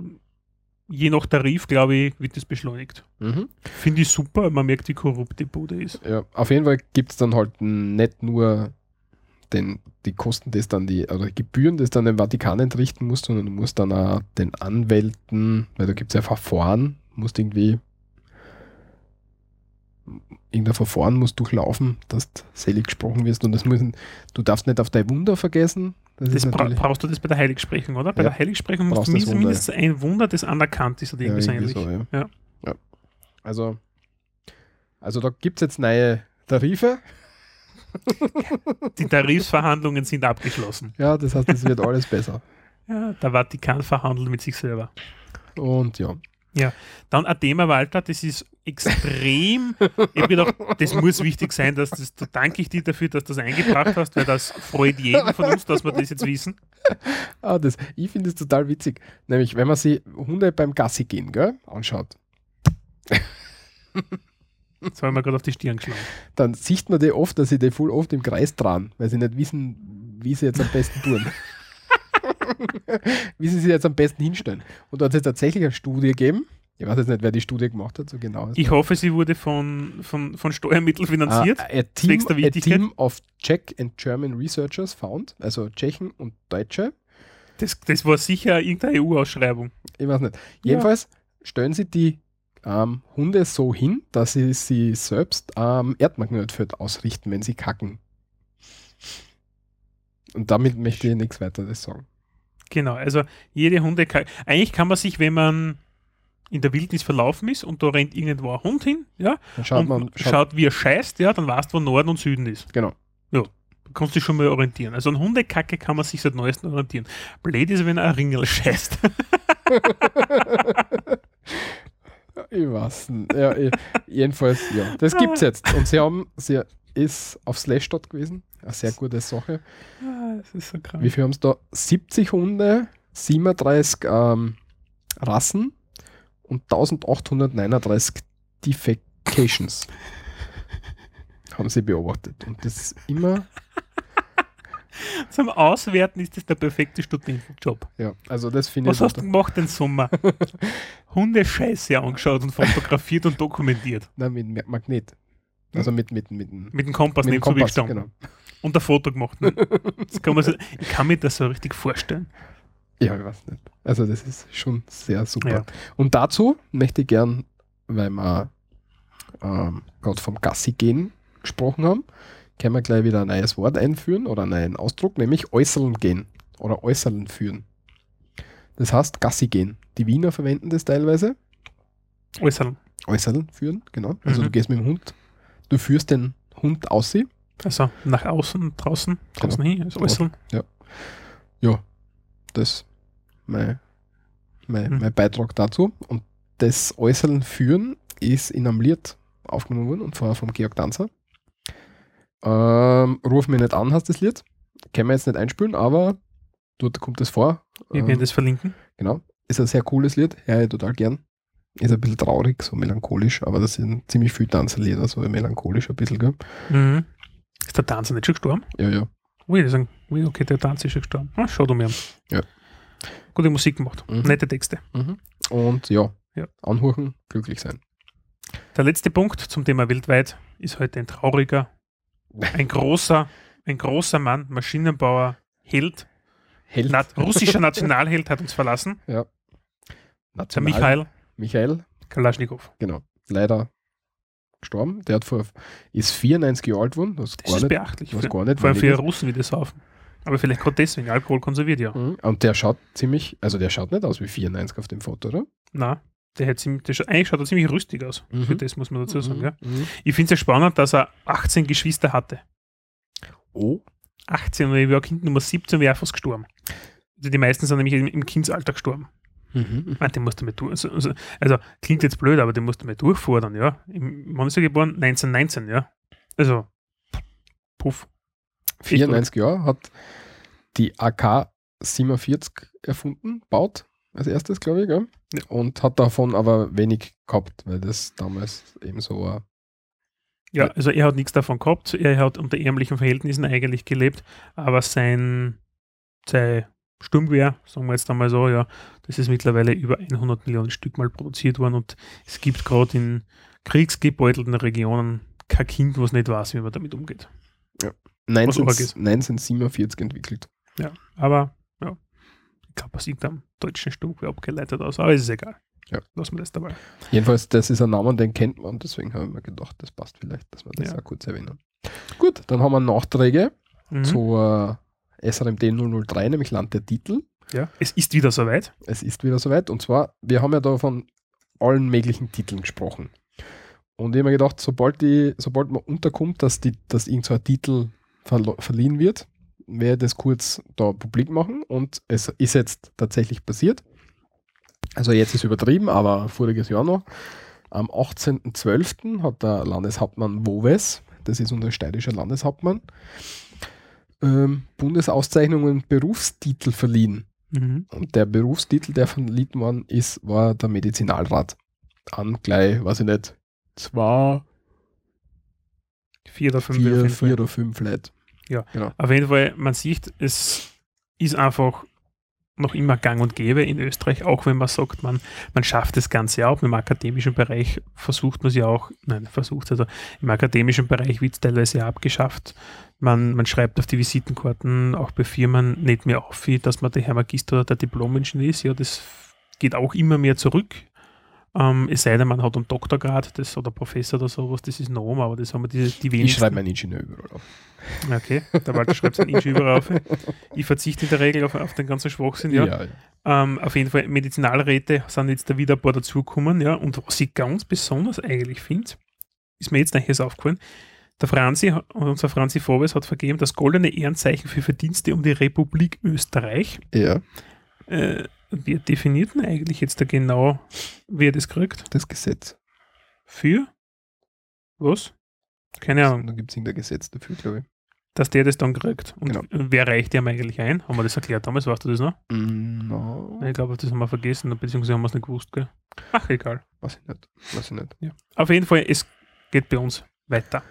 je nach Tarif, glaube ich, wird das beschleunigt. Mhm. Finde ich super, man merkt, wie korrupt die Bude ist. Ja, auf jeden Fall gibt es dann halt nicht nur den, die Kosten, das dann die, oder Gebühren, das dann dem Vatikan entrichten musst, sondern du musst dann auch den Anwälten, weil da gibt es ja Verfahren, musst irgendwie irgendein Verfahren muss durchlaufen, dass du selig gesprochen wirst und das müssen, du darfst nicht auf dein Wunder vergessen. Das, Das bra brauchst du das bei der Heiligsprechung, oder? Bei Ja. der Heiligsprechung musst Brauchst du mindestens, Wunder, mindestens ein Wunder, das anerkannt ist oder ja, irgendwie so irgendwie so, ja. Ja. Ja. Also, also da gibt es jetzt neue Tarife. Die Tarifsverhandlungen sind abgeschlossen. Ja, das heißt, es wird alles besser. Ja, der Vatikan verhandelt mit sich selber. Und ja, Dann ein Thema, Walter, das ist extrem. ich habe gedacht, das muss wichtig sein, dass das, da danke ich dir dafür, dass du das eingebracht hast, weil das freut jeden von uns, dass wir das jetzt wissen. Ah, das, ich finde es total witzig. Nämlich, wenn man sich Hunde beim Gassi gehen gell, anschaut, Das haben wir gerade auf die Stirn geschlagen. dann sieht man die oft, dass sie die voll oft im Kreis dran, weil sie nicht wissen, wie sie jetzt am besten tun. Wie sie sich jetzt am besten hinstellen. Und da hat es jetzt tatsächlich eine Studie gegeben. Ich weiß jetzt nicht, wer die Studie gemacht hat, so genau. Ich hoffe, sie wurde von, von, von Steuermitteln finanziert. Ah, a, team, a team of Czech and German researchers found, also Tschechen und Deutsche, Das, das war sicher irgendeine EU-Ausschreibung. ich weiß nicht. Jedenfalls stellen sie die ähm, Hunde so hin, dass sie sie selbst am Erdmagnetfeld ausrichten, wenn sie kacken. Und damit möchte ich nichts weiteres sagen. Genau, also jede Hunde kann, eigentlich kann man sich, wenn man in der Wildnis verlaufen ist und da rennt irgendwo ein Hund hin, ja, Dann schaut und man, schaut, schaut, wie er scheißt, ja, dann weißt du, wo Norden und Süden ist. genau. Du kannst dich schon mal orientieren. Also an Hundekacke kann man sich seit neuestem orientieren. Blöd ist, wenn er ein Ringel scheißt. Ich weiß nicht. Ja, jedenfalls, ja. Das gibt's jetzt. Und sie haben, sie ist auf Slashdot gewesen. Eine sehr gute Sache. Ah, das ist so krank. Wie viel haben sie da? 70 Hunde, 37 ähm, Rassen und 1839 Defecations haben sie beobachtet. Und das ist immer, Zum Auswerten ist das der perfekte Studentenjob. ja, also das finde ich. Was hast du gemacht den Sommer? Hundescheiße angeschaut und fotografiert und dokumentiert. Nein, mit Ma- Magnet. Also mit, mit, mit, mit, dem Kompass mit dem Kompass, gestanden. genau. Und ein Foto gemacht. Ne? Kann man so, ich kann mir das so richtig vorstellen. Ja, ich weiß nicht. Also das ist schon sehr super. Ja. Und dazu möchte ich gern, weil wir ähm, gerade vom Gassi gehen gesprochen haben, können wir gleich wieder ein neues Wort einführen oder einen neuen Ausdruck, nämlich äußern gehen oder äußern führen. Das heißt Gassi gehen. Die Wiener verwenden das teilweise. Äußern. Äußern führen, genau. Also Mhm. du gehst mit dem Hund, du führst den Hund aus sie. Also nach außen, draußen, draußen hin, also äußern. Ja, das mein, mein, Mhm. mein Beitrag dazu. Und das Äußern führen ist in einem Lied aufgenommen worden und zwar vom Georg Danzer. Ähm, Ruf mich nicht an, heißt das Lied. Können wir jetzt nicht einspielen, aber dort kommt es vor. Wir Ähm, werden das verlinken. Genau. Ist ein sehr cooles Lied, ich total gern. Ist ein bisschen traurig, so melancholisch, aber das sind ziemlich viele Tanzerlieder, so melancholisch ein bisschen, gell? Mhm. Ist der Tanzer nicht schon gestorben? Ja, ja. Ui, die sagen, ui, okay, der Tanzer ist schon gestorben. Ah, schau du mir an. Ja. Gute Musik gemacht. Mhm. Nette Texte. Mhm. Und ja, Ja. anhören, glücklich sein. Der letzte Punkt zum Thema weltweit ist heute ein trauriger, ein großer, ein großer Mann, Maschinenbauer, Held, Held. Na, russischer Nationalheld hat uns verlassen. Der National- Michael Michael, Kalaschnikow. genau, leider gestorben. Der hat vor, ist 94 Jahre alt geworden, das, Das ist nicht, beachtlich. was Für, gar nicht vor allem für Russen, wie die saufen. Aber vielleicht gerade deswegen. Alkohol konserviert ja. Mhm. Und der schaut ziemlich, also der schaut nicht aus wie 94 auf dem Foto, oder? Na, der hat ziemlich, der scha eigentlich schaut er ziemlich rüstig aus. Mhm. Für das muss man dazu sagen. Ja. Mhm. Ich finde es ja spannend, dass er 18 Geschwister hatte. Oh, 18 und ich war Kind Nummer 17 wäre fast gestorben. Also die meisten sind nämlich im, im Kindsalter gestorben. Mhm. Meine, den musst du mal durch. Also, also, also klingt jetzt blöd, aber den musst du mal durchfordern, ja. Im, wann ist er geboren? 1919, ja. Also, puff. 94 Jahre hat die AK 47 erfunden, baut als erstes, glaube ich? Ja. und hat davon aber wenig gehabt, weil das damals eben so war. Ja, also er hat nichts davon gehabt. Er hat unter ärmlichen Verhältnissen eigentlich gelebt, aber sein, sein Sturmgewehr, sagen wir jetzt einmal so, ja, das ist mittlerweile über 100 Millionen Stück mal produziert worden und es gibt gerade in kriegsgebeutelten Regionen kein Kind, was nicht weiß, wie man damit umgeht. 19, arg ist. 1947 entwickelt. Ja, aber ja, ich glaube, es sieht am deutschen Sturmgewehr abgeleitet aus, aber es ist egal. Ja. Lassen wir das dabei. Jedenfalls, das ist ein Name, den kennt man und deswegen habe ich mir gedacht, das passt vielleicht, dass wir das Ja. auch kurz erwähnen. Gut, dann haben wir Nachträge Mhm. zur SRMD 003, nämlich Land der Titel. Ja, es ist wieder soweit. Es ist wieder soweit und zwar, wir haben ja da von allen möglichen Titeln gesprochen. Und ich habe mir gedacht, sobald, die, sobald man unterkommt, dass, die, dass irgend so ein Titel verliehen wird, werde ich das kurz da publik machen und es ist jetzt tatsächlich passiert. Also jetzt ist übertrieben, aber voriges Jahr noch. Am 18.12. hat der Landeshauptmann Woves, das ist unser steirischer Landeshauptmann, ähm, Bundesauszeichnungen und Berufstitel verliehen. Mhm. Und der Berufstitel, der verliehen worden ist, war der Medizinalrat. An gleich, weiß ich nicht, zwei, Vier oder fünf. vier, vier oder fünf Leute. Auf jeden Fall, man sieht, es ist einfach noch immer gang und gäbe in Österreich, auch wenn man sagt, man, man schafft das Ganze auch. Im akademischen Bereich versucht man es ja auch, nein, versucht, also im akademischen Bereich wird es teilweise ja abgeschafft. Man, man schreibt auf die Visitenkarten auch bei Firmen nicht mehr auf, wie, dass man der Herr Magister oder der Diplom-Ingenieur ist. Ja, das geht auch immer mehr zurück. Ähm, es sei denn, man hat einen Doktorgrad das, oder Professor oder sowas, das ist Norm, aber das haben wir die, die Ich wenigsten. schreibe meinen Ingenieur überall auf. Okay, der Walter schreibt sein Inch überall auf. Ich verzichte in der Regel auf, auf den ganzen Schwachsinn, ja. ja. Ähm, auf jeden Fall, Medizinalräte sind jetzt da wieder ein paar dazugekommen, ja. Und was ich ganz besonders eigentlich finde, ist mir jetzt nachher aufgefallen, der Franzi, unser Franzi Forbes hat vergeben das goldene Ehrenzeichen für Verdienste um die Republik Österreich. ja, Äh, wer definiert denn eigentlich jetzt da genau, wer das kriegt? das Gesetz. Für? Was? Keine Ahnung, Da gibt es irgendein Gesetz dafür, glaube ich. dass der das dann kriegt. Und Genau. wer reicht dem eigentlich ein? Haben wir das erklärt damals? Weißt du das noch? Mm, No, Ich glaube, das haben wir vergessen, beziehungsweise haben wir es nicht gewusst. Gell? Ach, egal. weiß ich nicht. Weiß ich nicht. Auf jeden Fall, es geht bei uns weiter.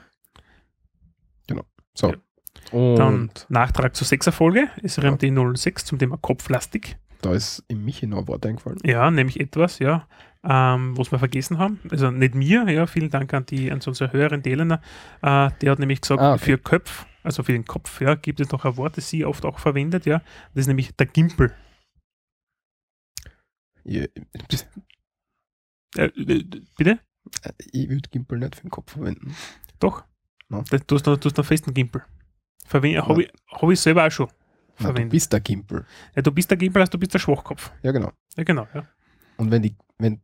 So. Ja. Und Dann Nachtrag zur 6er Folge, ist RMD 06 zum Thema Kopflastik. Da ist im Michi noch ein Wort eingefallen. Ja, nämlich etwas, ja, ähm, was wir vergessen haben. Also nicht mir, ja, vielen Dank an die, an unsere Hörerin Delena. Äh, der hat nämlich gesagt, Ah, okay. für Köpf, also für den Kopf, ja, gibt es noch ein Wort, das sie oft auch verwendet, ja. Das ist nämlich der Gimpel. Ich, Äh, äh, bitte? ich würde Gimpel nicht für den Kopf verwenden. Doch. No. Das, du, hast noch, du hast noch festen Gimpel. Habe Ja. ich, hab ich selber auch schon Na, du verwendet. bist der Gimpel. ja, du bist der Gimpel, also du bist der Schwachkopf. Ja, genau. Ja, genau. Ja. Und wenn die, wenn,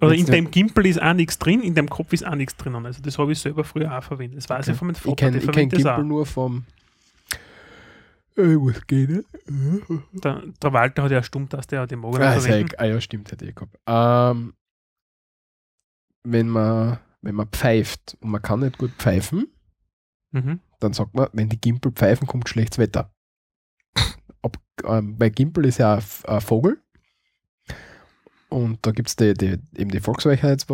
Oder in deinem Gimpel ist auch nichts drin, in deinem Kopf ist auch nichts drinnen. Also das habe ich selber früher auch verwendet. Das weiß Okay. ich von meinem ich Vater, kenne ich kenn verwendet das Gimpel auch. nur vom äh, was geht ne? Der, der Walter hat ja eine Stummtaste, der die Morgen Ah, verwenden. ah ja, stimmt, hätte ich gehabt. Ähm, wenn man, wenn man pfeift und man kann nicht gut pfeifen, Mhm. dann sagt man, wenn die Gimpel pfeifen, kommt schlechtes Wetter. Ähm, bei Gimpel ist ja ein, Vogel. Und da gibt es die, die, eben die Volksweisheit,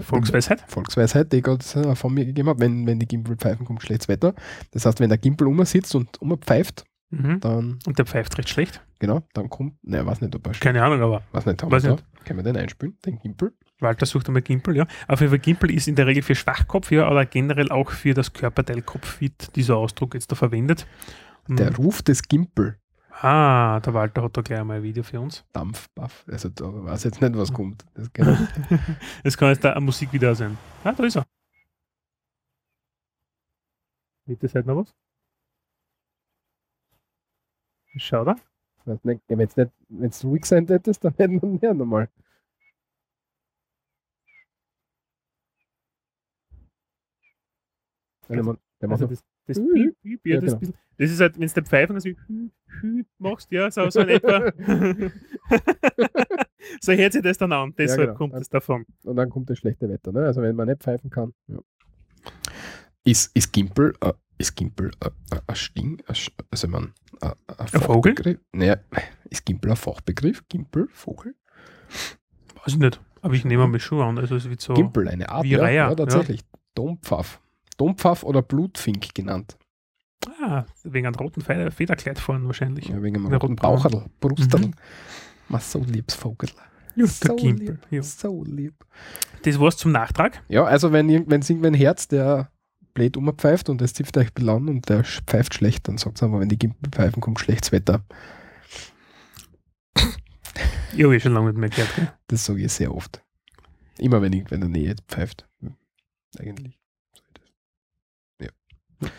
Volksweisheit. Volksweisheit, die Gott äh, von mir gegeben hat, wenn, wenn die Gimpel pfeifen, kommt schlechtes Wetter. Das heißt, wenn der Gimpel umsitzt und umpfeift, Mhm. dann, Und der pfeift recht schlecht. genau, dann kommt, ne, weiß nicht, ob er Keine Ahnung, aber weiß nicht, haben Weiß nicht. Können wir den einspielen, den Gimpel? Walter sucht einmal Gimpel, ja. Auf jeden Fall Gimpel ist in der Regel für Schwachkopf, ja, aber generell auch für das Körperteil Kopf wird dieser Ausdruck jetzt da verwendet. Der Mhm. Ruf des Gimpel. Ah, der Walter hat da gleich einmal ein Video für uns. Dampfbuff. Also da weiß jetzt nicht, was kommt. Das genau. Es kann jetzt da eine Musik wieder sein. Ah, da ist er. Das halt noch was? Schau da. weiß nicht, wenn es nicht, wenn's ruhig sein hättest, dann hätten wir mehr nochmal. Der macht, der macht Also das, das. Piep, Piep, ja, Ja, das, genau. bisschen- das ist halt, wenn du der Pfeifen also hü, hü machst, ja, so, so in etwa. so hört sich das dann an, deshalb genau. kommt es davon. und dann kommt das schlechte Wetter. Ne? Also wenn man nicht pfeifen kann. Ja. Ist, ist Gimpel, äh, ist Gimpel äh, äh, ein Sting, ein Sch- also man, äh, ein Vogel? Naja, ist Gimpel ein Fachbegriff? Gimpel, Vogel? Weiß ich nicht, aber ich nehme mal schon an, also es wird so. Gimpel, eine Art. Wie ja, Reiher, ja, ja. tatsächlich. Dompfaff. Dompfaff oder Blutfink genannt. Ah, wegen einem roten Feder, Federkleid vorne wahrscheinlich. Ja, wegen einem roten roten Baucherl, Brustel. Mhm. Man so liebs Vogel. Ja, so lieb. Ja. So lieb. Das war's zum Nachtrag. Ja, also wenn irgend- wenn es irgendwann Herz, der blöd umpfeift und das zipft euch belan und der pfeift schlecht, dann sagt aber, wenn die Gimpel pfeifen, kommt schlechtes Wetter. Ich habe eh schon lange nicht mehr gehört. Gell? Das sage ich sehr oft. Immer wenn irgendwer in der Nähe pfeift. Eigentlich. Ist.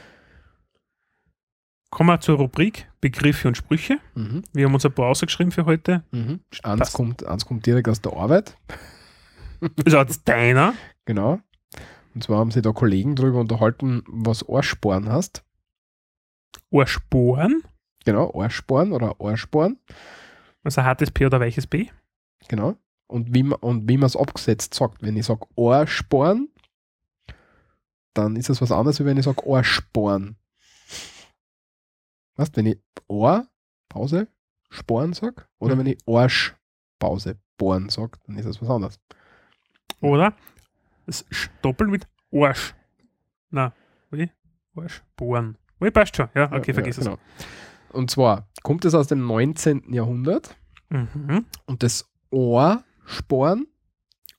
Kommen wir zur Rubrik Begriffe und Sprüche. Mhm. Wir haben uns ein paar ausgeschrieben für heute. Mhm. Eins, kommt, eins kommt direkt aus der Arbeit. Also jetzt deiner. Genau. Und zwar haben sich da Kollegen drüber unterhalten, was Ohrsporen hast. Ohrsporen. Genau, Ohrsporen oder Ohrsporen. Also hartes P oder weiches B. Genau. Und wie man es abgesetzt sagt. Wenn ich sage Ohrsporen, dann ist das was anderes, als wenn ich sage Ohrsporen. Weißt wenn ich Ohr, Pause, Sporen sage, oder Mhm. wenn ich Arsch, Pause, Bohren sage, dann ist das was anderes. Oder das Stoppeln mit Arsch. Na, wie? Arsch. Bohren. Oh, passt schon. Ja, okay, Ja, vergiss ja, genau. Und zwar kommt es aus dem 19. Jahrhundert. Mhm. und das Ohrsporen,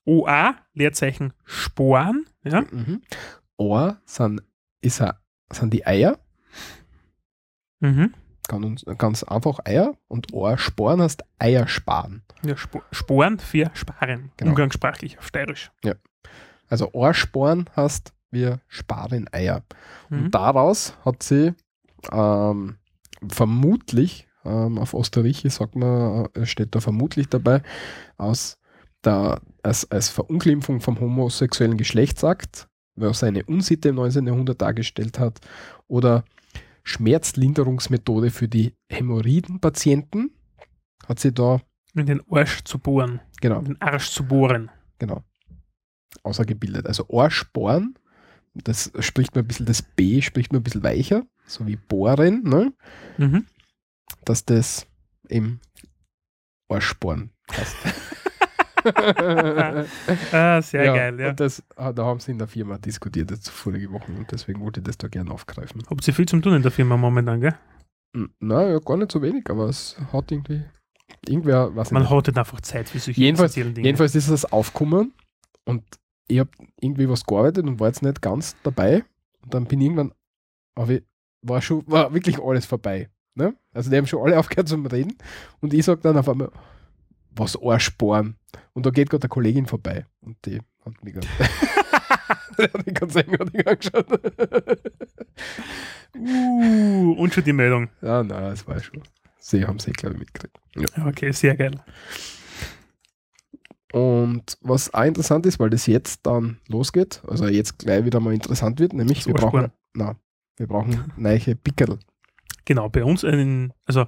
OA, Leerzeichen Sporen. Ja. mhm. Ohr sind, ist a, sind die Eier, Mhm. ganz, ganz einfach Eier und Ohrsporen heißt Eiersparen. ja Sp Sporen für Sparen. Genau. Umgangssprachlich auf Steirisch. Also Ohrsporen heißt wir sparen Eier. Mhm. Und daraus hat sie ähm, vermutlich, ähm, auf Österreichisch sagt man, äh, steht da vermutlich dabei, aus der, als, als Verunglimpfung vom homosexuellen Geschlechtsakt, was eine Unsitte im 19. Jahrhundert dargestellt hat, oder Schmerzlinderungsmethode für die Hämorrhoidenpatienten, hat sie da, In den Arsch zu bohren. genau, In den Arsch zu bohren. genau, außergebildet. Also Ohrsporen, das spricht mir ein bisschen, das B spricht mir ein bisschen weicher, so wie Bohren, ne? Mhm. dass das eben Ohrsporen heißt. Ah, sehr ja, geil, ja. Das, da haben sie in der Firma diskutiert jetzt vorige Woche und deswegen wollte ich das da gerne aufgreifen. Habt ihr viel zum tun in der Firma momentan, gell? N- Na, ja, gar nicht so wenig, aber es hat irgendwie, irgendwer, was Man hat halt einfach Zeit für solche Jedenfalls- Dinge. Jedenfalls ist das aufgekommen und ich habe irgendwie was gearbeitet und war jetzt nicht ganz dabei. Und dann bin ich irgendwann, aber ich, war schon, war wirklich alles vorbei. Ne? Also die haben schon alle aufgehört zum Reden und ich sage dann auf einmal, was Ohrsporen. Und da geht gerade eine Kollegin vorbei und die hat mich gerade die hat mich ganz eigenartig angeschaut. Uh, und schon die Meldung. ja, nein, das war schon. Sie haben sie, glaube ich, mitgekriegt. Ja. Okay, sehr geil. Und was auch interessant ist, weil das jetzt dann losgeht, also jetzt gleich wieder mal interessant wird, nämlich Das wir brauchen, na, wir brauchen neue Pickel. Genau, bei uns einen, also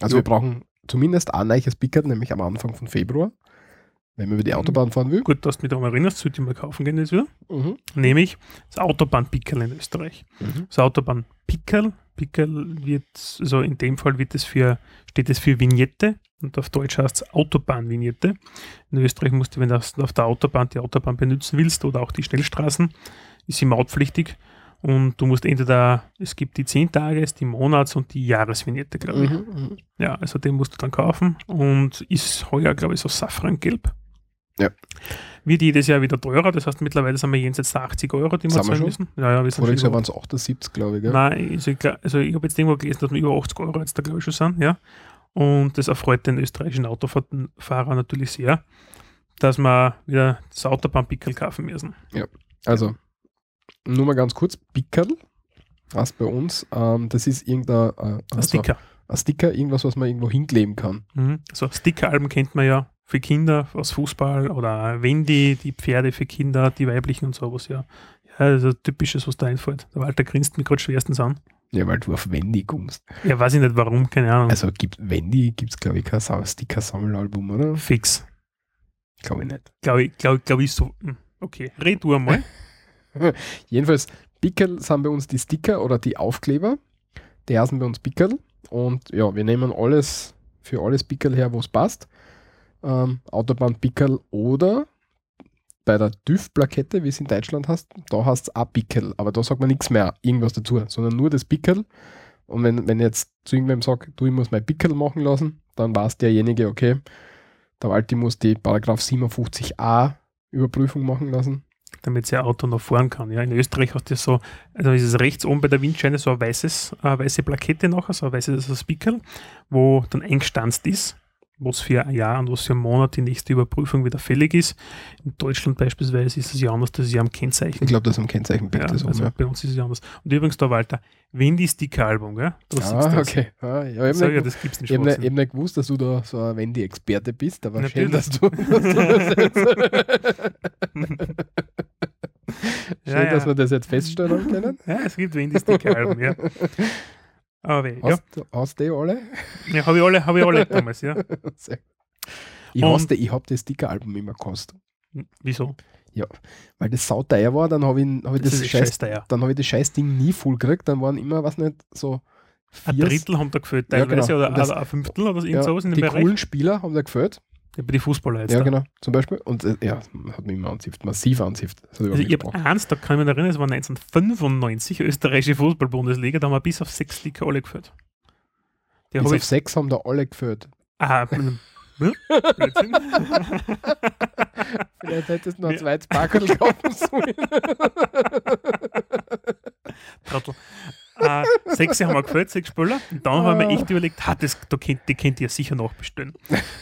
Also wir brauchen zumindest ein neues Pickel, nämlich am Anfang von Februar, wenn man über die Mhm. Autobahn fahren will. gut, dass du mich daran erinnerst, sollte ich mal kaufen gehen jetzt wieder. Mhm. Nämlich das Autobahnpickel in Österreich. Mhm. Das Autobahnpickel, Pickel wird, also in dem Fall wird es für, steht es für Vignette und auf Deutsch heißt es Autobahnvignette. In Österreich musst du, wenn du auf der Autobahn die Autobahn benutzen willst oder auch die Schnellstraßen, ist sie mautpflichtig. Und du musst entweder, es gibt die 10 Tages, die Monats- und die Jahresvignette, glaube ich. Mhm. Mhm. Ja, also den musst du dann kaufen und ist heuer, glaube ich, so safrangelb. Ja. Wird jedes Jahr wieder teurer, das heißt mittlerweile sind wir jenseits der 80 Euro, die wir zahlen müssen. Ja, ja, wir sind Voriges Jahr waren es 78, glaube ich. Gell? Nein, also ich, also ich habe jetzt irgendwo gelesen, dass wir über 80 Euro jetzt da glaube ich schon sind, ja. Und das erfreut den österreichischen Autofahrer natürlich sehr, dass wir wieder das Autobahnpickel kaufen müssen. Also, nur mal ganz kurz, Pickel, was bei uns, ähm, das ist irgendein äh, also Sticker. ein Sticker, irgendwas, was man irgendwo hinkleben kann. Mhm. So Stickeralben kennt man ja für Kinder aus Fußball oder Wendy, die Pferde für Kinder, die weiblichen und sowas, ja. Ja, also typisches, was da einfällt. Der Walter grinst mich gerade schwerstens an. Ja, weil du auf Wendy kommst. Ja, weiß ich nicht warum, keine Ahnung. Also gibt Wendy, gibt es glaube ich kein Sticker-Sammelalbum, oder? Fix. Glaube ich nicht. Glaube ich, glaube glaub ich so. Hm, Okay, red du einmal. Jedenfalls, Pickel sind bei uns die Sticker oder die Aufkleber. Die heißen bei uns Pickel. Und ja, wir nehmen alles für alles Pickel her, wo es passt. Ähm, Autobahnpickel oder bei der TÜV-Plakette, wie es in Deutschland heißt, da heißt es auch Pickel, aber da sagt man nichts mehr, irgendwas dazu, sondern nur das Pickel. Und wenn, wenn jetzt zu irgendwem sage, du, ich muss mein Pickel machen lassen, dann weiß derjenige, okay, der Walti muss die Paragraph 57a Überprüfung machen lassen. Damit sein Auto noch fahren kann. Ja, in Österreich hast du so, also ist es rechts oben bei der Windscheine so eine weißes, eine weiße Plakette nachher, so ein weißes so ein Speaker, wo dann eingestanzt ist, was für ein Jahr und was für einen Monat die nächste Überprüfung wieder fällig ist. In Deutschland beispielsweise ist es ja anders, das ist ja am Kennzeichen. Ich glaube, das ist am Kennzeichenbild. ja, das oben, also ja. bei uns ist es ja anders. Und übrigens da, Walter, Wendy Sticker-Album, gell? Du Ah, das. okay. Ah, ja, ich habe ja, nicht, das gibt's nicht. ich hab nicht, hab nicht gewusst, dass du da so ein Wendy-Experte bist, aber schön, Natürlich. dass du, dass du das jetzt, schön, Ja, ja. dass wir das jetzt feststellen können. Ja, es gibt Wendy Sticker-Alben, ja. Aber ja, Hast, du- hast du die alle? ja habe ich alle, habe ich alle damals, ja. Ich, hasse, ich habe das Sticker-Album immer gekostet. Wieso? Weil das sauteuer war, dann habe ich, hab ich Das, das, scheiß, scheiß dann habe ich das scheiß Ding nie voll gekriegt. Dann waren immer, was nicht, so Ein vier, Drittel haben da gefällt, Ja, teilweise, genau. oder, das- oder ein Fünftel oder irgend ja, in dem die Bereich. coolen Spieler haben da gefällt. Ja, bei den Fußballer jetzt. Ja, da. genau, zum Beispiel. Und äh, ja, hat mich immer anzipft, massiv anzipft. Also ich habe eins, da kann ich mich erinnern, es war 1995, österreichische Fußball-Bundesliga, da haben wir bis auf sechs Sticker alle geführt. Die Bis auf sechs haben da alle gefällt. Ah. Vielleicht hättest du noch ein Ja. zweites Packerl kaufen sollen. Trottel. Äh, Sechs haben wir gefällt, sechs Spöller. Und dann haben wir echt überlegt, ha, das, da könnt, die könnt ihr sicher nachbestellen.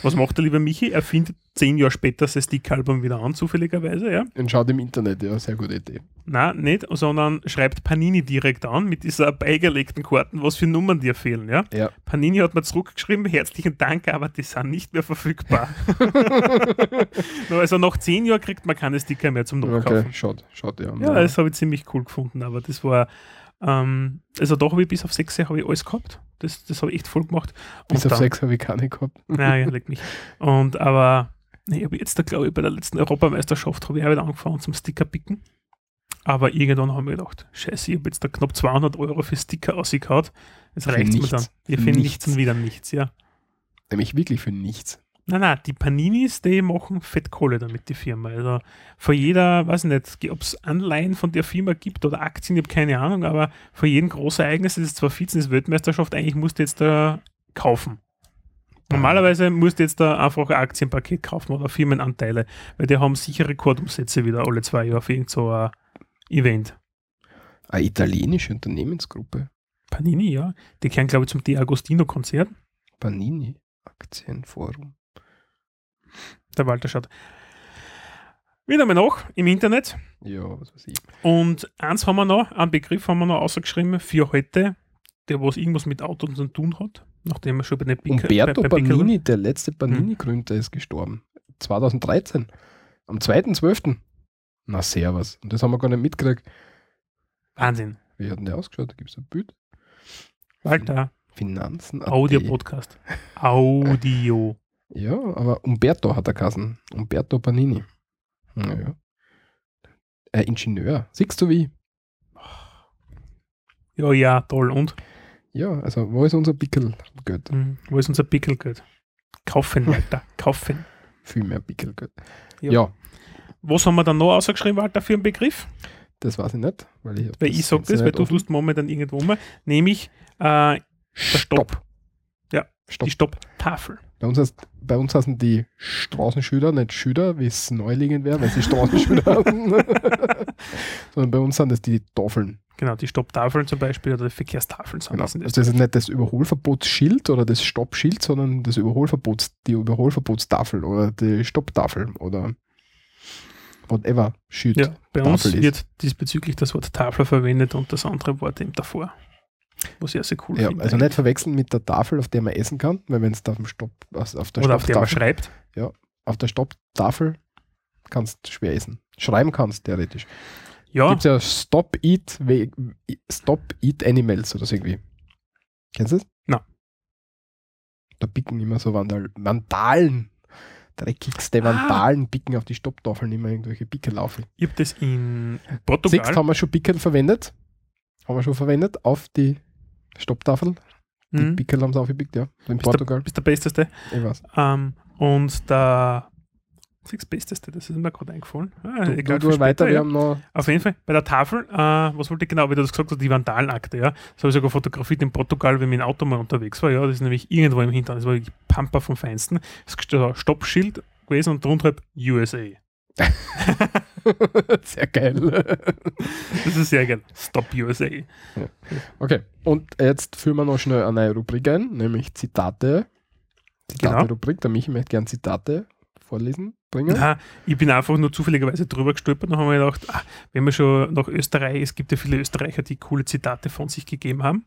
Was macht der lieber Michi? Er findet zehn Jahre später sein Stick-Album wieder an, zufälligerweise, ja. Und schaut im Internet, ja, sehr gute Idee. Nein, nicht, sondern schreibt Panini direkt an mit dieser beigelegten Karten, was für Nummern dir fehlen, ja. Ja. Panini hat mir zurückgeschrieben, herzlichen Dank, aber die sind nicht mehr verfügbar. Also nach zehn Jahren kriegt man keine Sticker mehr zum Nachkaufen. Okay, schaut, schaut, ja. Ja, das habe ich ziemlich cool gefunden, aber das war, ähm, also da habe ich bis auf sechs habe ich alles gehabt. Das, das habe ich echt voll gemacht. Bis Und auf dann- sechs habe ich keine gehabt. Nein, ja, leck mich. Und aber, nee, aber jetzt da glaube ich bei der letzten Europameisterschaft habe ich auch wieder angefangen zum Sticker picken. Aber irgendwann haben wir gedacht, scheiße, ich habe jetzt da knapp 200 Euro für Sticker. Jetzt Für reicht es mir dann. Wir finden nichts. nichts und wieder nichts, ja. Nämlich wirklich für nichts. Nein, nein, die Paninis, die machen Fettkohle damit, die Firma. Also für jeder, weiß ich nicht, ob es Anleihen von der Firma gibt oder Aktien, ich habe keine Ahnung, aber für jeden großen Ereignis, das ist zwar Vize, das ist Weltmeisterschaft, eigentlich musst du jetzt da kaufen. Normalerweise musst du jetzt da einfach ein Aktienpaket kaufen oder Firmenanteile, weil die haben sicher Rekordumsätze wieder alle zwei Jahre für irgend so ein Event. Eine italienische Unternehmensgruppe. Panini, ja. Die kehren, glaube ich, zum Di Agostino-Konzert. Panini Aktienforum. Der Walter schaut. Wieder mal nach im Internet. Ja, was weiß ich. Und eins haben wir noch, einen Begriff haben wir noch ausgeschrieben für heute, der was irgendwas mit Autos zu tun hat, nachdem wir schon bei den Pick- Umberto bei- bei Panini, der letzte Panini-Gründer, ist gestorben. 2013. Am 2.12. Na, servus. Und das haben wir gar nicht mitgekriegt. Wahnsinn. Wie hat denn der ausgeschaut? Da gibt es ein Bild. Walter, Finanzen. Audio-Podcast. Audio. Ja, aber Umberto hat er geheißen. Umberto Panini. Naja. Ein Ingenieur. Siehst du wie? Ja, ja, toll. Und Ja, also wo ist unser Pickelgeld? hm, wo ist unser Pickelgeld? Kaufen, Walter, kaufen. Viel mehr Pickelgeld. Ja. Ja. Was haben wir dann noch ausgeschrieben, Walter, für einen Begriff? das weiß ich nicht. Weil ich, Weil ich sage jetzt das, weil nicht du offen. tust momentan irgendwo mal, nämlich äh, Stopp. Ja, Stopp. die Stopptafel. Bei uns, heißt, bei uns heißen die Straßenschüler nicht Schüler, wie es neuliegend wäre, weil sie Straßenschüler heißen. Sondern bei uns sind das die Tafeln. Genau, die Stopptafeln zum Beispiel oder die Verkehrstafeln sind Genau. das. Also das ist nicht das Überholverbotsschild oder das Stoppschild, sondern das Überholverbots, die Überholverbotstafel oder die Stopptafel oder whatever Schild. Ja, bei uns Tafel ist. wird diesbezüglich das Wort Tafel verwendet und das andere Wort eben davor. Was auch sehr cool Ja, finde. also nicht verwechseln mit der Tafel, auf der man essen kann, weil wenn es da auf dem Stopp, also auf der Oder auf der man schreibt. auf der Stopptafel kannst du schwer essen. Schreiben kannst theoretisch. Ja, Gibt es ja Stop Eat, Stop Eat Animals oder so irgendwie. Kennst du das? Na. Da picken immer so Vandal Vandalen. Dreckigste Ah. Vandalen picken auf die Stopptafeln immer irgendwelche Pickel laufen. ich habe das in Siehst Portugal. haben wir schon Pickel verwendet. Haben wir schon verwendet auf die Stopptafel. Die Mhm, Pickel haben sie aufgepickt, ja. In Bist Portugal. bist der Besteste. Ich weiß. Ähm, und der das Besteste, das ist mir gerade eingefallen. Ah, Du, egal, du, du weiter, später, wir ja. haben noch. Auf jeden Fall, bei der Tafel, äh, was wollte ich genau, wie du das gesagt hast, die Vandalenakte, ja. Das habe ich sogar fotografiert in Portugal, wenn dem Auto mal unterwegs war, ja. Das ist nämlich irgendwo im Hintern, das war wirklich Pampa vom Feinsten. Das ist ein Stoppschild gewesen und drunter halt USA. Sehr geil. Das ist sehr geil. Stop USA. Okay, und jetzt führen wir noch schnell eine neue Rubrik ein, nämlich Zitate. Genau. Zitate-Rubrik. Der Michi möchte gerne Zitate vorlesen, bringen. Ja, ich bin einfach nur zufälligerweise drüber gestolpert und habe mir gedacht, ah, wenn man schon nach Österreich, es gibt ja viele Österreicher, die coole Zitate von sich gegeben haben.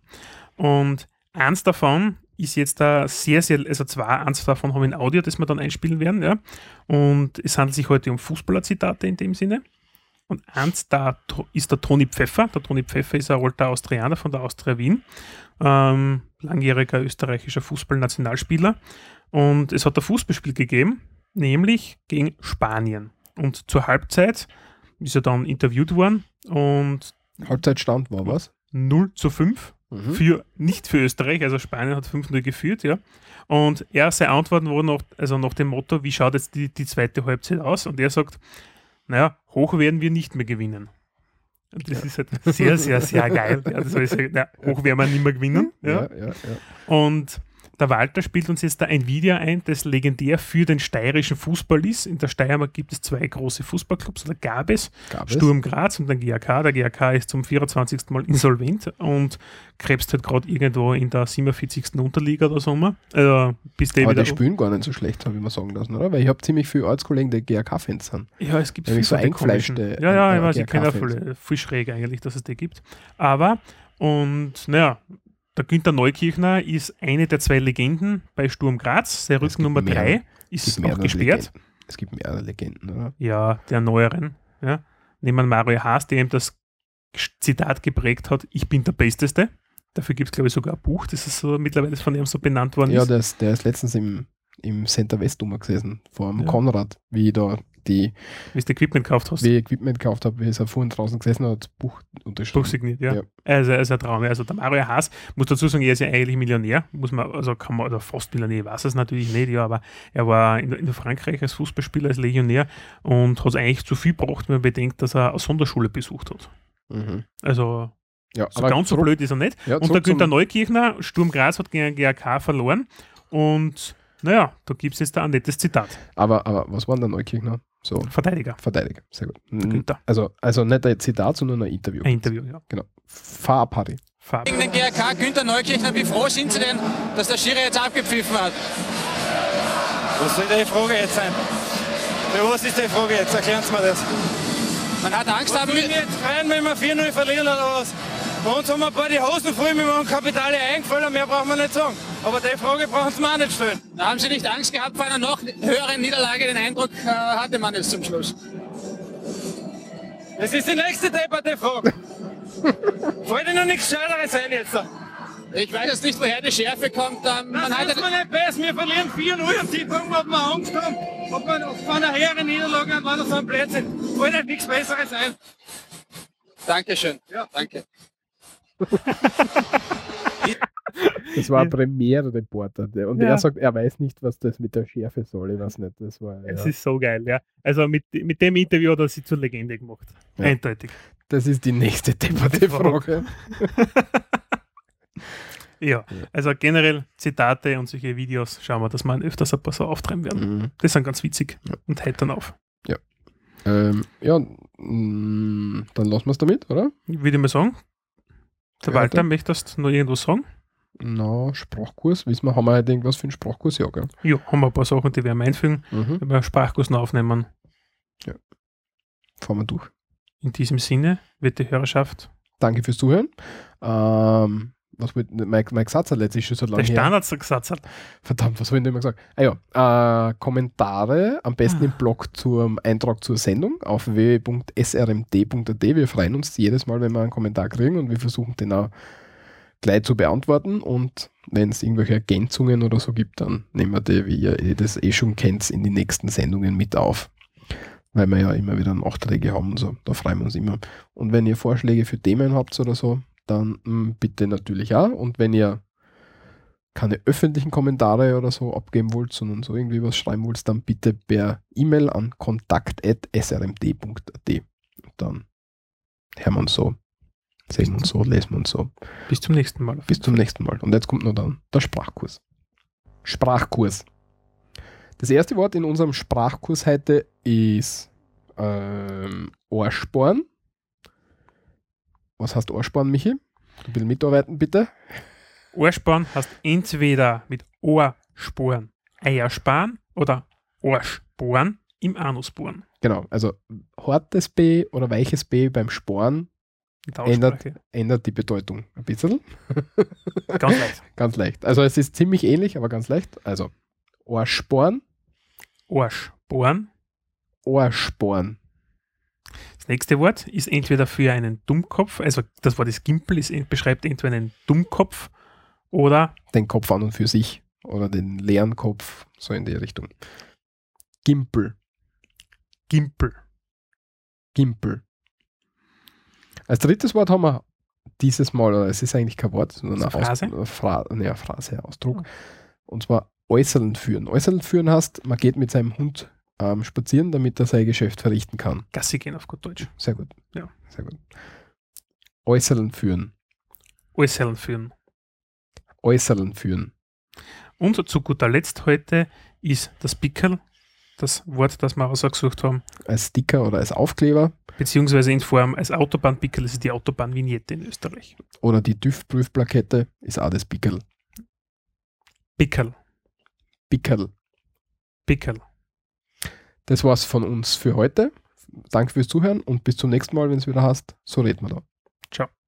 Und eins davon ist jetzt da sehr, sehr, also zwei, eins davon haben wir in Audio, das wir dann einspielen werden, ja. Und es handelt sich heute um Fußballer-Zitate in dem Sinne. Und eins da ist der Toni Pfeffer. Der Toni Pfeffer ist ein alter Austrianer von der Austria Wien. Ähm, langjähriger österreichischer Fußballnationalspieler. Und es hat ein Fußballspiel gegeben, nämlich gegen Spanien. Und zur Halbzeit ist er dann interviewt worden und Halbzeitstand war was? 0 zu 5 Mhm. für, nicht für Österreich, also Spanien hat 5-0 geführt, ja. Und er, seine Antworten waren noch, also nach dem Motto, wie schaut jetzt die, die zweite Halbzeit aus? Und er sagt, naja, hoch werden wir nicht mehr gewinnen. Und das ist halt sehr, sehr, sehr geil. Ja, das sagen, na, hoch werden wir nicht mehr gewinnen. Ja. ja, ja. ja. Und der Walter spielt uns jetzt da ein Video ein, das legendär für den steirischen Fußball ist. In der Steiermark gibt es zwei große Fußballclubs, oder gab es, Gab es? Sturm Graz und den GAK. Der GAK ist zum 24. Mal insolvent und krebst halt gerade irgendwo in der 47. Unterliga oder so. mal. Also, bis der Aber die spielen gar nicht so schlecht, habe ich mal sagen lassen, oder? Weil ich habe ziemlich viele Ortskollegen, die GRK-Fans sind. Ja, es gibt so viele den eingefleischte, Ja, ja, äh, ich weiß, ich kenne ja viele, viel schräg eigentlich, dass es die gibt. Aber, und naja, der Günther Neukirchner ist eine der zwei Legenden bei Sturm Graz. Der Rücken Nummer mehr. 3 Es ist auch gesperrt. Legenden. Es gibt mehrere Legenden, oder? Ja, der neueren. Ja. Nehmen wir Mario Haas, der ihm das Zitat geprägt hat: Ich bin der Besteste. Dafür gibt es, glaube ich, sogar ein Buch, das ist so mittlerweile von ihm so benannt worden Ja, ist. der ist, der ist letztens im, im Center West gesessen, vor dem Ja. Konrad, wie ich da die Wie du Equipment gekauft hast. wie ich Equipment gekauft habe, wie ist er vorhin draußen gesessen und hat das Buch unterschrieben. Buch signiert, ja. Ja. Also, also ein Traum. Also der Mario Haas, muss dazu sagen, er ist ja eigentlich Millionär, muss man, also kann man, oder fast Millionär, weiß es natürlich nicht, ja, aber er war in, in Frankreich als Fußballspieler, als Legionär und hat es eigentlich zu viel gebracht, wenn man bedenkt, dass er eine Sonderschule besucht hat. Mhm. Also Ja, so ganz so blöd ist er nicht. Ja, Und der Günther Neukirchner, Sturm Graz hat gegen GAK verloren und naja, da gibt es jetzt da ein nettes Zitat. aber, aber was war denn der Neukirchner? So, Verteidiger, Verteidiger, sehr gut. Günther. Also, also nicht ein Zitat, sondern ein Interview. Ein Interview, ja. Genau. Fahr ab, Harry. Fabio. Gegen den GRK, Günther Neukirchner, wie froh sind Sie denn, dass der Schiri jetzt abgepfiffen hat? Was soll die Frage jetzt sein? Für was ist die Frage jetzt? Erklären Sie mir das. Man hat Angst haben wir jetzt freuen, wenn wir 4-0 verlieren oder was? Bei uns haben wir ein paar die Hosen voll mit einem Kapitale eingefallen, mehr brauchen wir nicht sagen. Aber die Frage brauchen Sie mir auch nicht stellen. Haben Sie nicht Angst gehabt vor einer noch höheren Niederlage? Den Eindruck äh, hatte man jetzt zum Schluss. Das ist die nächste depperte Frage. Fällt Ihnen noch nichts Scheideres ein jetzt? Ich weiß jetzt nicht, woher die Schärfe kommt. Ähm, man Das hatte, ist mir nicht besser, wir verlieren 4-0 und Sie fragen, ob wir Angst haben, ob wir von einer höheren Niederlage an war so ein Blödsinn. Fällt Ihnen nichts Besseres ein. Dankeschön. Ja. Danke. Das war ein Premiere-Reporter. Und Ja. er sagt, er weiß nicht, was das mit der Schärfe soll. Ich weiß nicht. Das war, Es ja. ist so geil, ja. Also mit, mit dem Interview hat er sie zur Legende gemacht. Ja. Eindeutig. das ist die nächste depperte Frage. Ja, also generell Zitate und solche Videos schauen wir, dass wir öfters ein paar so auftreiben werden. Mhm. Das sind ganz witzig Ja. und heitern auf. Ähm, ja, mh, dann lassen wir es damit, oder? Würde ich mal sagen. Der Ja, Walter, dann. möchtest du noch irgendwas sagen? Na, Sprachkurs. Wissen wir, haben wir heute irgendwas für einen Sprachkurs? Ja, gell? Ja, haben wir ein paar Sachen, die werden wir einfügen, Mhm. wenn wir Sprachkurs noch aufnehmen. Fahren wir durch. In diesem Sinne wird die Hörerschaft, Danke fürs Zuhören. Ähm, was wird mein, mein Satz letztlich schon so lange der her? Standardsatz hat. Verdammt, was habe ich denn immer gesagt? Ah ja, äh, Kommentare am besten Ah. im Blog zum Eintrag zur Sendung auf www.srmd.at. Wir freuen uns jedes Mal, wenn wir einen Kommentar kriegen und wir versuchen den auch gleich zu beantworten. Und wenn es irgendwelche Ergänzungen oder so gibt, dann nehmen wir die, wie ihr eh das eh schon kennt, in die nächsten Sendungen mit auf. Weil wir ja immer wieder Nachträge haben und so. Da freuen wir uns immer. Und wenn ihr Vorschläge für Themen habt oder so, dann mh, bitte natürlich auch. Und wenn ihr keine öffentlichen Kommentare oder so abgeben wollt, sondern so irgendwie was schreiben wollt, dann bitte per E-Mail an kontakt.srmd.at. Dann hören wir uns so, sehen wir uns so, lesen wir uns so. Bis zum nächsten Mal. Bis zum nächsten Mal. Und jetzt kommt noch dann der Sprachkurs. Sprachkurs. Das erste Wort in unserem Sprachkurs heute ist ähm, Ohrsporn. Was heißt Ohrsporn, Michi? Ein bisschen mitarbeiten, bitte. Ohrsporn heißt entweder mit Ohrsporen Eiersparen oder Ohrsporen im Anusbohren. Genau, also hartes B oder weiches B beim Sporn Ändert. Ändert die Bedeutung ein bisschen. Ganz leicht. Ganz leicht. Also es ist ziemlich ähnlich, aber ganz leicht. Also Ohrsporn, Ohrsporen. Ohrsporn. Das nächste Wort ist entweder für einen Dummkopf, also das Wort ist Gimpel, ist, beschreibt entweder einen Dummkopf oder Den Kopf an und für sich. Oder den leeren Kopf, so in die Richtung. Gimpel. Gimpel. Gimpel. Als drittes Wort haben wir dieses Mal, oder es ist eigentlich kein Wort, sondern eine Phrase? Aus, Fra ja, Phrase, Ausdruck. Und zwar äußernd führen. Äußernd führen heißt, man geht mit seinem Hund ähm, spazieren, damit er sein Geschäft verrichten kann. Gassi gehen auf gut Deutsch. Sehr gut. Ja. Sehr gut. Äußernd führen. Äußerl führen. Äußernd führen. Und zu guter Letzt heute ist das Pickel, das Wort, das wir ausgesucht haben, Als Sticker oder als Aufkleber beziehungsweise in Form als Autobahnpickel, das ist die Autobahnvignette in Österreich. oder die TÜV-Prüfplakette ist auch das Pickel. Pickel, Pickel. Pickel. Das war's von uns für heute. Danke fürs Zuhören und bis zum nächsten Mal, wenn es wieder hast. So reden wir da. Ciao.